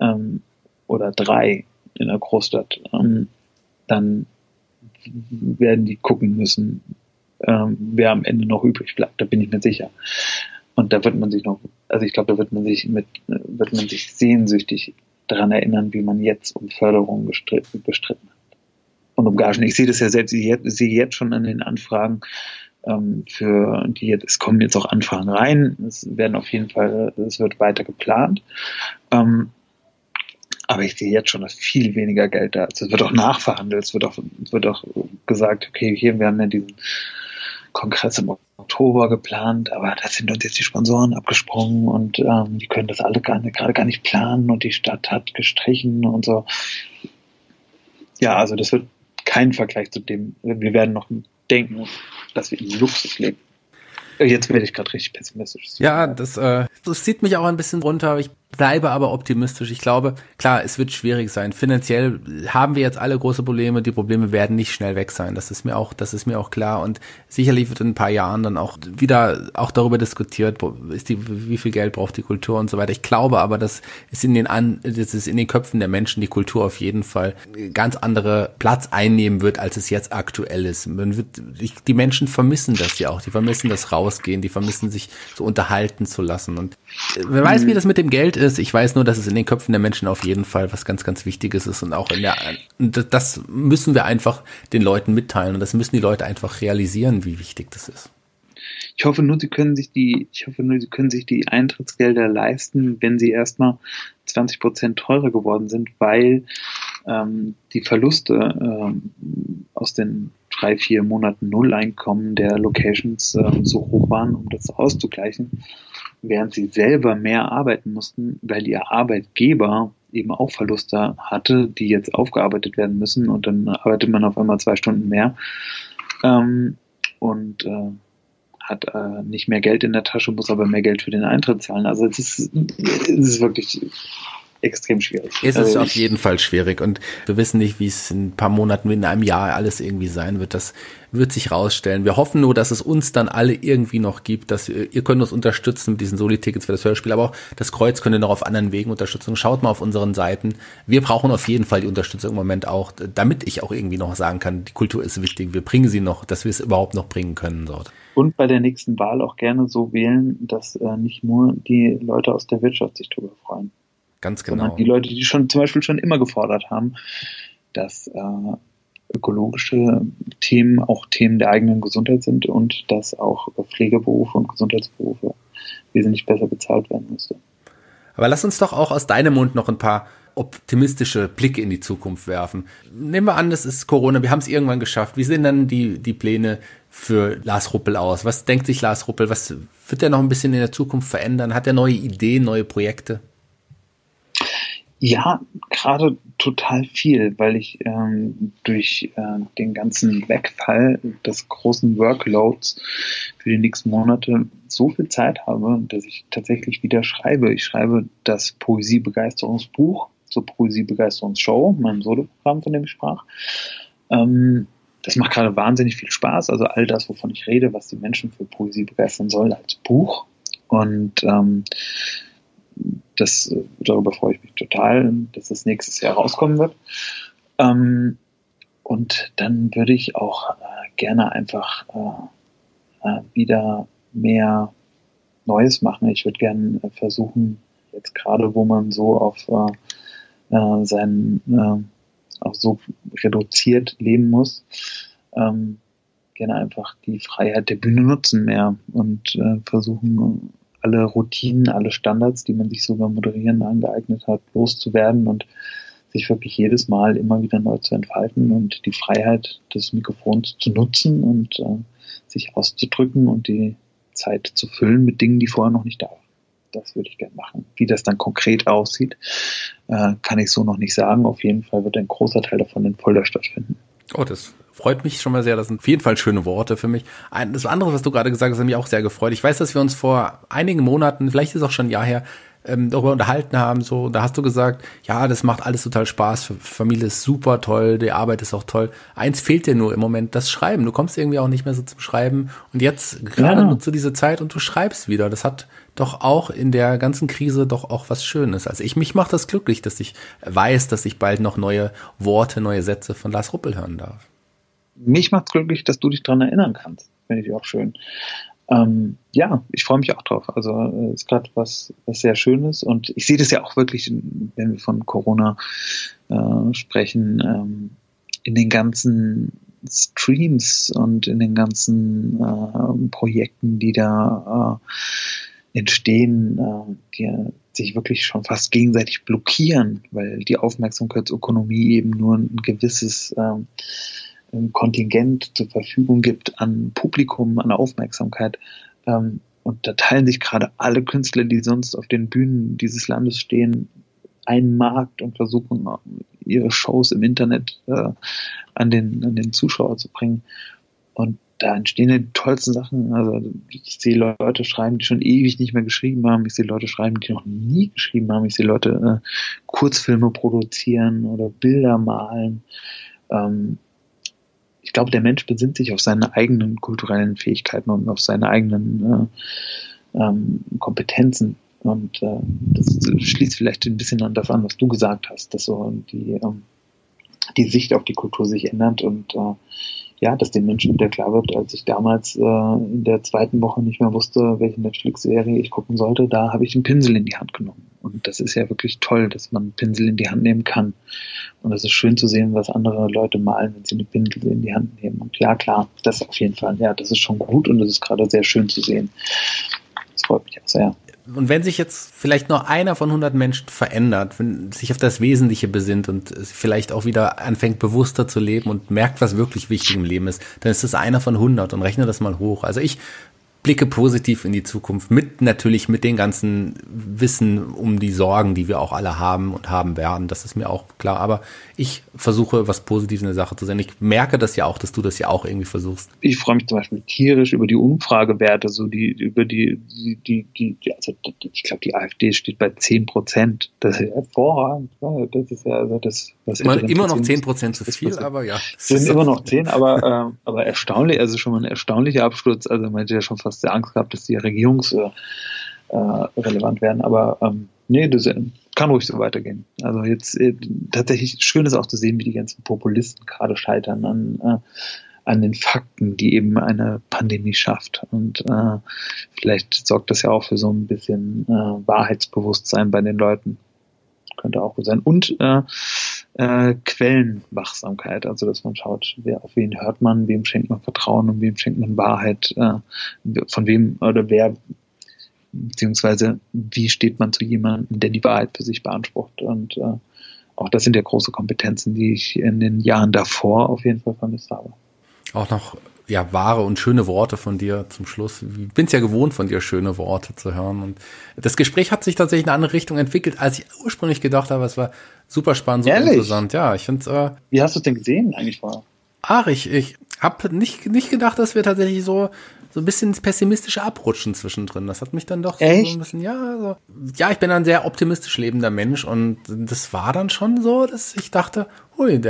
ähm, oder drei in der Großstadt, ähm, dann werden die gucken müssen, ähm, wer am Ende noch übrig bleibt. Da bin ich mir sicher. Und da wird man sich noch, also ich glaube, da wird man sich mit, wird man sich sehnsüchtig daran erinnern, wie man jetzt um Förderung bestritten, bestritten hat. Und um Gagen. Ich sehe das ja selbst, ich sehe jetzt schon an den Anfragen, ähm, für die jetzt, es kommen jetzt auch Anfragen rein. Es werden auf jeden Fall, es wird weiter geplant. Ähm, aber ich sehe jetzt schon, dass viel weniger Geld da ist. Es wird auch nachverhandelt. Es wird auch, es wird auch gesagt, okay, hier, wir haben ja diesen Kongress im Oktober geplant, aber da sind uns jetzt die Sponsoren abgesprungen und ähm, die können das alle gerade gar nicht planen und die Stadt hat gestrichen und so. Ja, also das wird kein Vergleich zu dem, wir werden noch denken, dass wir in Luxus leben. Jetzt werde ich gerade richtig pessimistisch. Ja, das, äh, das zieht mich auch ein bisschen runter. Ich bleibe aber optimistisch. Ich glaube, klar, es wird schwierig sein. Finanziell haben wir jetzt alle große Probleme. Die Probleme werden nicht schnell weg sein. Das ist mir auch, das ist mir auch klar. Und sicherlich wird in ein paar Jahren dann auch wieder auch darüber diskutiert, ist die, wie viel Geld braucht die Kultur und so weiter. Ich glaube aber, dass es in den an, das ist in den Köpfen der Menschen die Kultur auf jeden Fall ganz andere Platz einnehmen wird, als es jetzt aktuell ist. Man wird, die Menschen vermissen das ja auch. Die vermissen das Rausgehen. Die vermissen sich so unterhalten zu lassen. Und wer weiß, wie das mit dem Geld ist ist. Ich weiß nur, dass es in den Köpfen der Menschen auf jeden Fall was ganz, ganz Wichtiges ist und auch in der, das müssen wir einfach den Leuten mitteilen und das müssen die Leute einfach realisieren, wie wichtig das ist. Ich hoffe nur, sie können sich die, ich hoffe nur, sie können sich die Eintrittsgelder leisten, wenn sie erstmal 20 Prozent teurer geworden sind, weil ähm, die Verluste ähm, aus den drei, vier Monaten Nulleinkommen der Locations äh, so hoch waren, um das auszugleichen, während sie selber mehr arbeiten mussten, weil ihr Arbeitgeber eben auch Verluste hatte, die jetzt aufgearbeitet werden müssen und dann arbeitet man auf einmal zwei Stunden mehr ähm, und äh, hat äh, nicht mehr Geld in der Tasche, muss aber mehr Geld für den Eintritt zahlen. Also es ist, es ist wirklich extrem schwierig. Es ist also auf jeden Fall schwierig und wir wissen nicht, wie es in ein paar Monaten, in einem Jahr alles irgendwie sein wird. Das wird sich rausstellen. Wir hoffen nur, dass es uns dann alle irgendwie noch gibt, dass ihr, ihr könnt uns unterstützen mit diesen Soli-Tickets für das Hörspiel, aber auch das Kreuz könnt ihr noch auf anderen Wegen unterstützen. Schaut mal auf unseren Seiten. Wir brauchen auf jeden Fall die Unterstützung im Moment auch, damit ich auch irgendwie noch sagen kann, die Kultur ist wichtig. Wir bringen sie noch, dass wir es überhaupt noch bringen können dort. Und bei der nächsten Wahl auch gerne so wählen, dass äh, nicht nur die Leute aus der Wirtschaft sich darüber freuen. Ganz genau. Sondern die Leute, die schon zum Beispiel schon immer gefordert haben, dass äh, ökologische Themen auch Themen der eigenen Gesundheit sind und dass auch Pflegeberufe und Gesundheitsberufe wesentlich besser bezahlt werden müsste. Aber lass uns doch auch aus deinem Mund noch ein paar optimistische Blicke in die Zukunft werfen. Nehmen wir an, das ist Corona, wir haben es irgendwann geschafft. Wie sehen dann die, die Pläne für Lars Ruppel aus? Was denkt sich Lars Ruppel? Was wird er noch ein bisschen in der Zukunft verändern? Hat er neue Ideen, neue Projekte? Ja, gerade total viel, weil ich ähm, durch äh, den ganzen Wegfall des großen Workloads für die nächsten Monate so viel Zeit habe, dass ich tatsächlich wieder schreibe. Ich schreibe das Poesiebegeisterungsbuch zur Poesiebegeisterungsshow, meinem Soloprogramm, von dem ich sprach. Ähm, das macht gerade wahnsinnig viel Spaß. Also all das, wovon ich rede, was die Menschen für Poesie begeistern soll, als Buch. Und ähm, das, darüber freue ich mich total, dass das nächstes Jahr rauskommen wird. Ähm, und dann würde ich auch äh, gerne einfach äh, äh, wieder mehr Neues machen. Ich würde gerne versuchen, jetzt gerade wo man so auf äh, äh, sein äh, auch so reduziert leben muss, ähm, gerne einfach die Freiheit der Bühne nutzen mehr und äh, versuchen alle Routinen, alle Standards, die man sich so beim Moderieren angeeignet hat, loszuwerden und sich wirklich jedes Mal immer wieder neu zu entfalten und die Freiheit des Mikrofons zu nutzen und äh, sich auszudrücken und die Zeit zu füllen mit Dingen, die vorher noch nicht da waren. Das würde ich gerne machen. Wie das dann konkret aussieht, äh, kann ich so noch nicht sagen. Auf jeden Fall wird ein großer Teil davon in Fulda stattfinden. Oh, das freut mich schon mal sehr. Das sind auf jeden Fall schöne Worte für mich. Das andere, was du gerade gesagt hast, hat mich auch sehr gefreut. Ich weiß, dass wir uns vor einigen Monaten, vielleicht ist es auch schon ein Jahr her, ähm, darüber unterhalten haben. So, da hast du gesagt, ja, das macht alles total Spaß. Familie ist super toll, die Arbeit ist auch toll. Eins fehlt dir nur im Moment, das Schreiben. Du kommst irgendwie auch nicht mehr so zum Schreiben. Und jetzt gerade ja. nutzt du diese Zeit und du schreibst wieder. Das hat doch auch in der ganzen Krise doch auch was Schönes. Also ich mich macht das glücklich, dass ich weiß, dass ich bald noch neue Worte, neue Sätze von Lars Ruppel hören darf mich macht's glücklich, dass du dich dran erinnern kannst. Finde ich auch schön. ähm, ja, ich freue mich auch drauf. Also äh, ist gerade was, was sehr Schönes und ich sehe das ja auch wirklich, wenn wir von Corona äh, sprechen, ähm, in den ganzen Streams und in den ganzen äh, Projekten, die da äh, entstehen, äh, die sich wirklich schon fast gegenseitig blockieren, weil die Aufmerksamkeitsökonomie eben nur ein gewisses äh, Kontingent zur Verfügung gibt an Publikum, an Aufmerksamkeit. Ähm, und da teilen sich gerade alle Künstler, die sonst auf den Bühnen dieses Landes stehen, einen Markt und versuchen ihre Shows im Internet äh, an, den, an den Zuschauer zu bringen. Und da entstehen die tollsten Sachen. Also ich sehe Leute schreiben, die schon ewig nicht mehr geschrieben haben. Ich sehe Leute schreiben, die noch nie geschrieben haben. Ich sehe Leute äh, Kurzfilme produzieren oder Bilder malen. Ähm, ich glaube, der Mensch besinnt sich auf seine eigenen kulturellen Fähigkeiten und auf seine eigenen äh, ähm, Kompetenzen. Und äh, das schließt vielleicht ein bisschen an das an, was du gesagt hast, dass so die, ähm, die Sicht auf die Kultur sich ändert und äh, ja, dass den Menschen wieder klar wird, als ich damals äh, in der zweiten Woche nicht mehr wusste, welche Netflix-Serie ich gucken sollte, da habe ich einen Pinsel in die Hand genommen. Und das ist ja wirklich toll, dass man einen Pinsel in die Hand nehmen kann. Und es ist schön zu sehen, was andere Leute malen, wenn sie eine Pinsel in die Hand nehmen. Und ja, klar, das auf jeden Fall. Ja, das ist schon gut und das ist gerade sehr schön zu sehen. Das freut mich auch sehr. Und wenn sich jetzt vielleicht noch einer von 100 Menschen verändert, wenn sich auf das Wesentliche besinnt und vielleicht auch wieder anfängt bewusster zu leben und merkt, was wirklich wichtig im Leben ist, dann ist das einer von 100 und rechne das mal hoch. Also ich blicke positiv in die Zukunft mit natürlich mit den ganzen Wissen um die Sorgen, die wir auch alle haben und haben werden. Das ist mir auch klar. Aber ich versuche, was Positives in der Sache zu sehen. Ich merke das ja auch, dass du das ja auch irgendwie versuchst. Ich freue mich zum Beispiel tierisch über die Umfragewerte, so die, über die, die, die, die also ich glaube, die AfD steht bei 10 Prozent. Das ist hervorragend. Das ist ja, also das, was immer, immer noch 10 Prozent zu viel, aber ja. Es sind immer noch 10, aber, äh, aber erstaunlich, also schon mal ein erstaunlicher Absturz. Also man hätte ja schon fast sehr Angst gehabt, dass die regierungsrelevant äh, werden. Aber ähm, nee, das kann ruhig so weitergehen. Also jetzt äh, tatsächlich schön ist auch zu sehen, wie die ganzen Populisten gerade scheitern an, äh, an den Fakten, die eben eine Pandemie schafft. Und äh, vielleicht sorgt das ja auch für so ein bisschen äh, Wahrheitsbewusstsein bei den Leuten. Könnte auch gut sein. Und äh, äh, Quellenwachsamkeit, also dass man schaut, wer auf wen hört man, wem schenkt man Vertrauen und wem schenkt man Wahrheit, äh, von wem oder wer beziehungsweise wie steht man zu jemandem, der die Wahrheit für sich beansprucht und äh, auch das sind ja große Kompetenzen, die ich in den Jahren davor auf jeden Fall vermisst habe. Auch noch ja, wahre und schöne Worte von dir zum Schluss. Ich bin es ja gewohnt, von dir schöne Worte zu hören. Und das Gespräch hat sich tatsächlich in eine andere Richtung entwickelt, als ich ursprünglich gedacht habe. Es war super spannend, super Ehrlich? interessant. Ja, ich finde äh, Wie hast du es denn gesehen eigentlich vorher? Ach, ich, ich habe nicht, nicht gedacht, dass wir tatsächlich so so ein bisschen pessimistische abrutschen zwischendrin. Das hat mich dann doch Echt? so ein bisschen, ja, so. Ja, ich bin ein sehr optimistisch lebender Mensch und das war dann schon so, dass ich dachte, hui,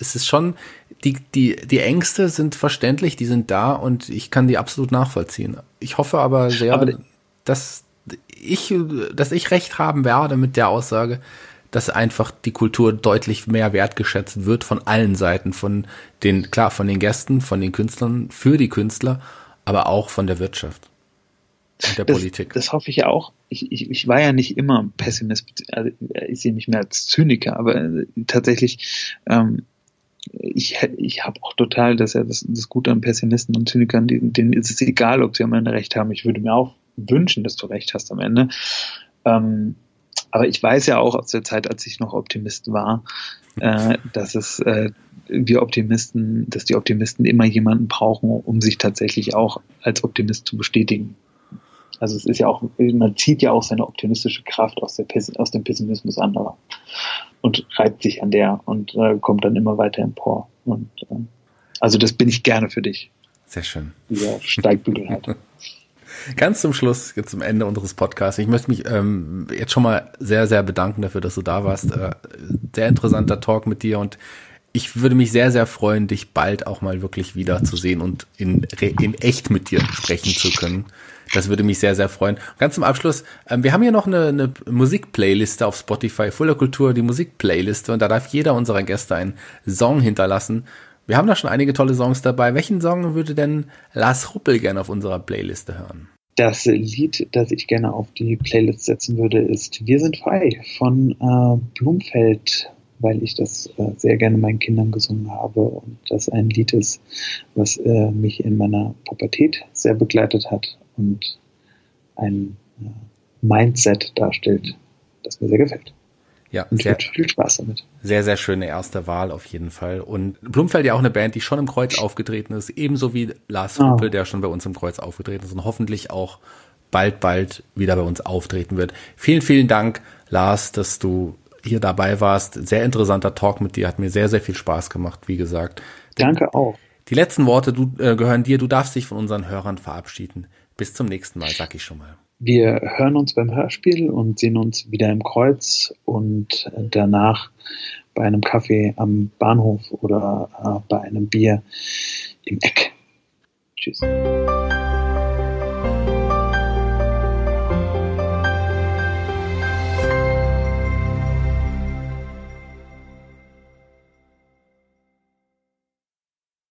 es ist schon, die, die, die Ängste sind verständlich, die sind da und ich kann die absolut nachvollziehen. Ich hoffe aber sehr, aber dass ich, dass ich recht haben werde mit der Aussage, dass einfach die Kultur deutlich mehr wertgeschätzt wird von allen Seiten, von den, klar, von den Gästen, von den Künstlern, für die Künstler, aber auch von der Wirtschaft und der das, Politik. Das hoffe ich ja auch. Ich, ich, ich war ja nicht immer Pessimist, also ich sehe mich mehr als Zyniker, aber tatsächlich ähm, ich, ich habe auch total, dass er das, das Gute an Pessimisten und Zynikern, denen ist es egal, ob sie am Ende recht haben. Ich würde mir auch wünschen, dass du recht hast am Ende. Ähm, aber ich weiß ja auch aus der Zeit, als ich noch Optimist war, äh, dass es äh, wir Optimisten, dass die Optimisten immer jemanden brauchen, um sich tatsächlich auch als Optimist zu bestätigen. Also es ist ja auch, man zieht ja auch seine optimistische Kraft aus, der, aus dem Pessimismus anderer und reibt sich an der und äh, kommt dann immer weiter empor. Und äh, also das bin ich gerne für dich. Sehr schön. Dieser Steigbügel halt. Ganz zum Schluss, jetzt zum Ende unseres Podcasts. Ich möchte mich ähm, jetzt schon mal sehr, sehr bedanken dafür, dass du da warst. Äh, sehr interessanter Talk mit dir und ich würde mich sehr, sehr freuen, dich bald auch mal wirklich wieder zu sehen und in, in echt mit dir sprechen zu können. Das würde mich sehr, sehr freuen. Ganz zum Abschluss, ähm, wir haben hier noch eine, eine Musikplayliste auf Spotify, Fuller Kultur, die Musikplayliste und da darf jeder unserer Gäste einen Song hinterlassen, Wir haben da schon einige tolle Songs dabei. Welchen Song würde denn Lars Ruppel gerne auf unserer Playliste hören? Das Lied, das ich gerne auf die Playlist setzen würde, ist Wir sind frei von äh, Blumfeld, weil ich das äh, sehr gerne meinen Kindern gesungen habe und das ein Lied ist, was äh, mich in meiner Pubertät sehr begleitet hat und ein äh, Mindset darstellt, das mir sehr gefällt. Ja, und sehr, viel Spaß damit. Sehr, sehr schöne erste Wahl auf jeden Fall. Und Blumfeld ja auch eine Band, die schon im Kreuz aufgetreten ist, ebenso wie Lars. Ruppel, der schon bei uns im Kreuz aufgetreten ist und hoffentlich auch bald, bald wieder bei uns auftreten wird. Vielen, vielen Dank, Lars, dass du hier dabei warst. Sehr interessanter Talk mit dir, hat mir sehr, sehr viel Spaß gemacht, wie gesagt. Danke auch. Die letzten Worte du, äh, gehören dir. Du darfst dich von unseren Hörern verabschieden. Bis zum nächsten Mal, sag ich schon mal. Wir hören uns beim Hörspiel und sehen uns wieder im Kreuz und danach bei einem Kaffee am Bahnhof oder äh, bei einem Bier im Eck. Tschüss.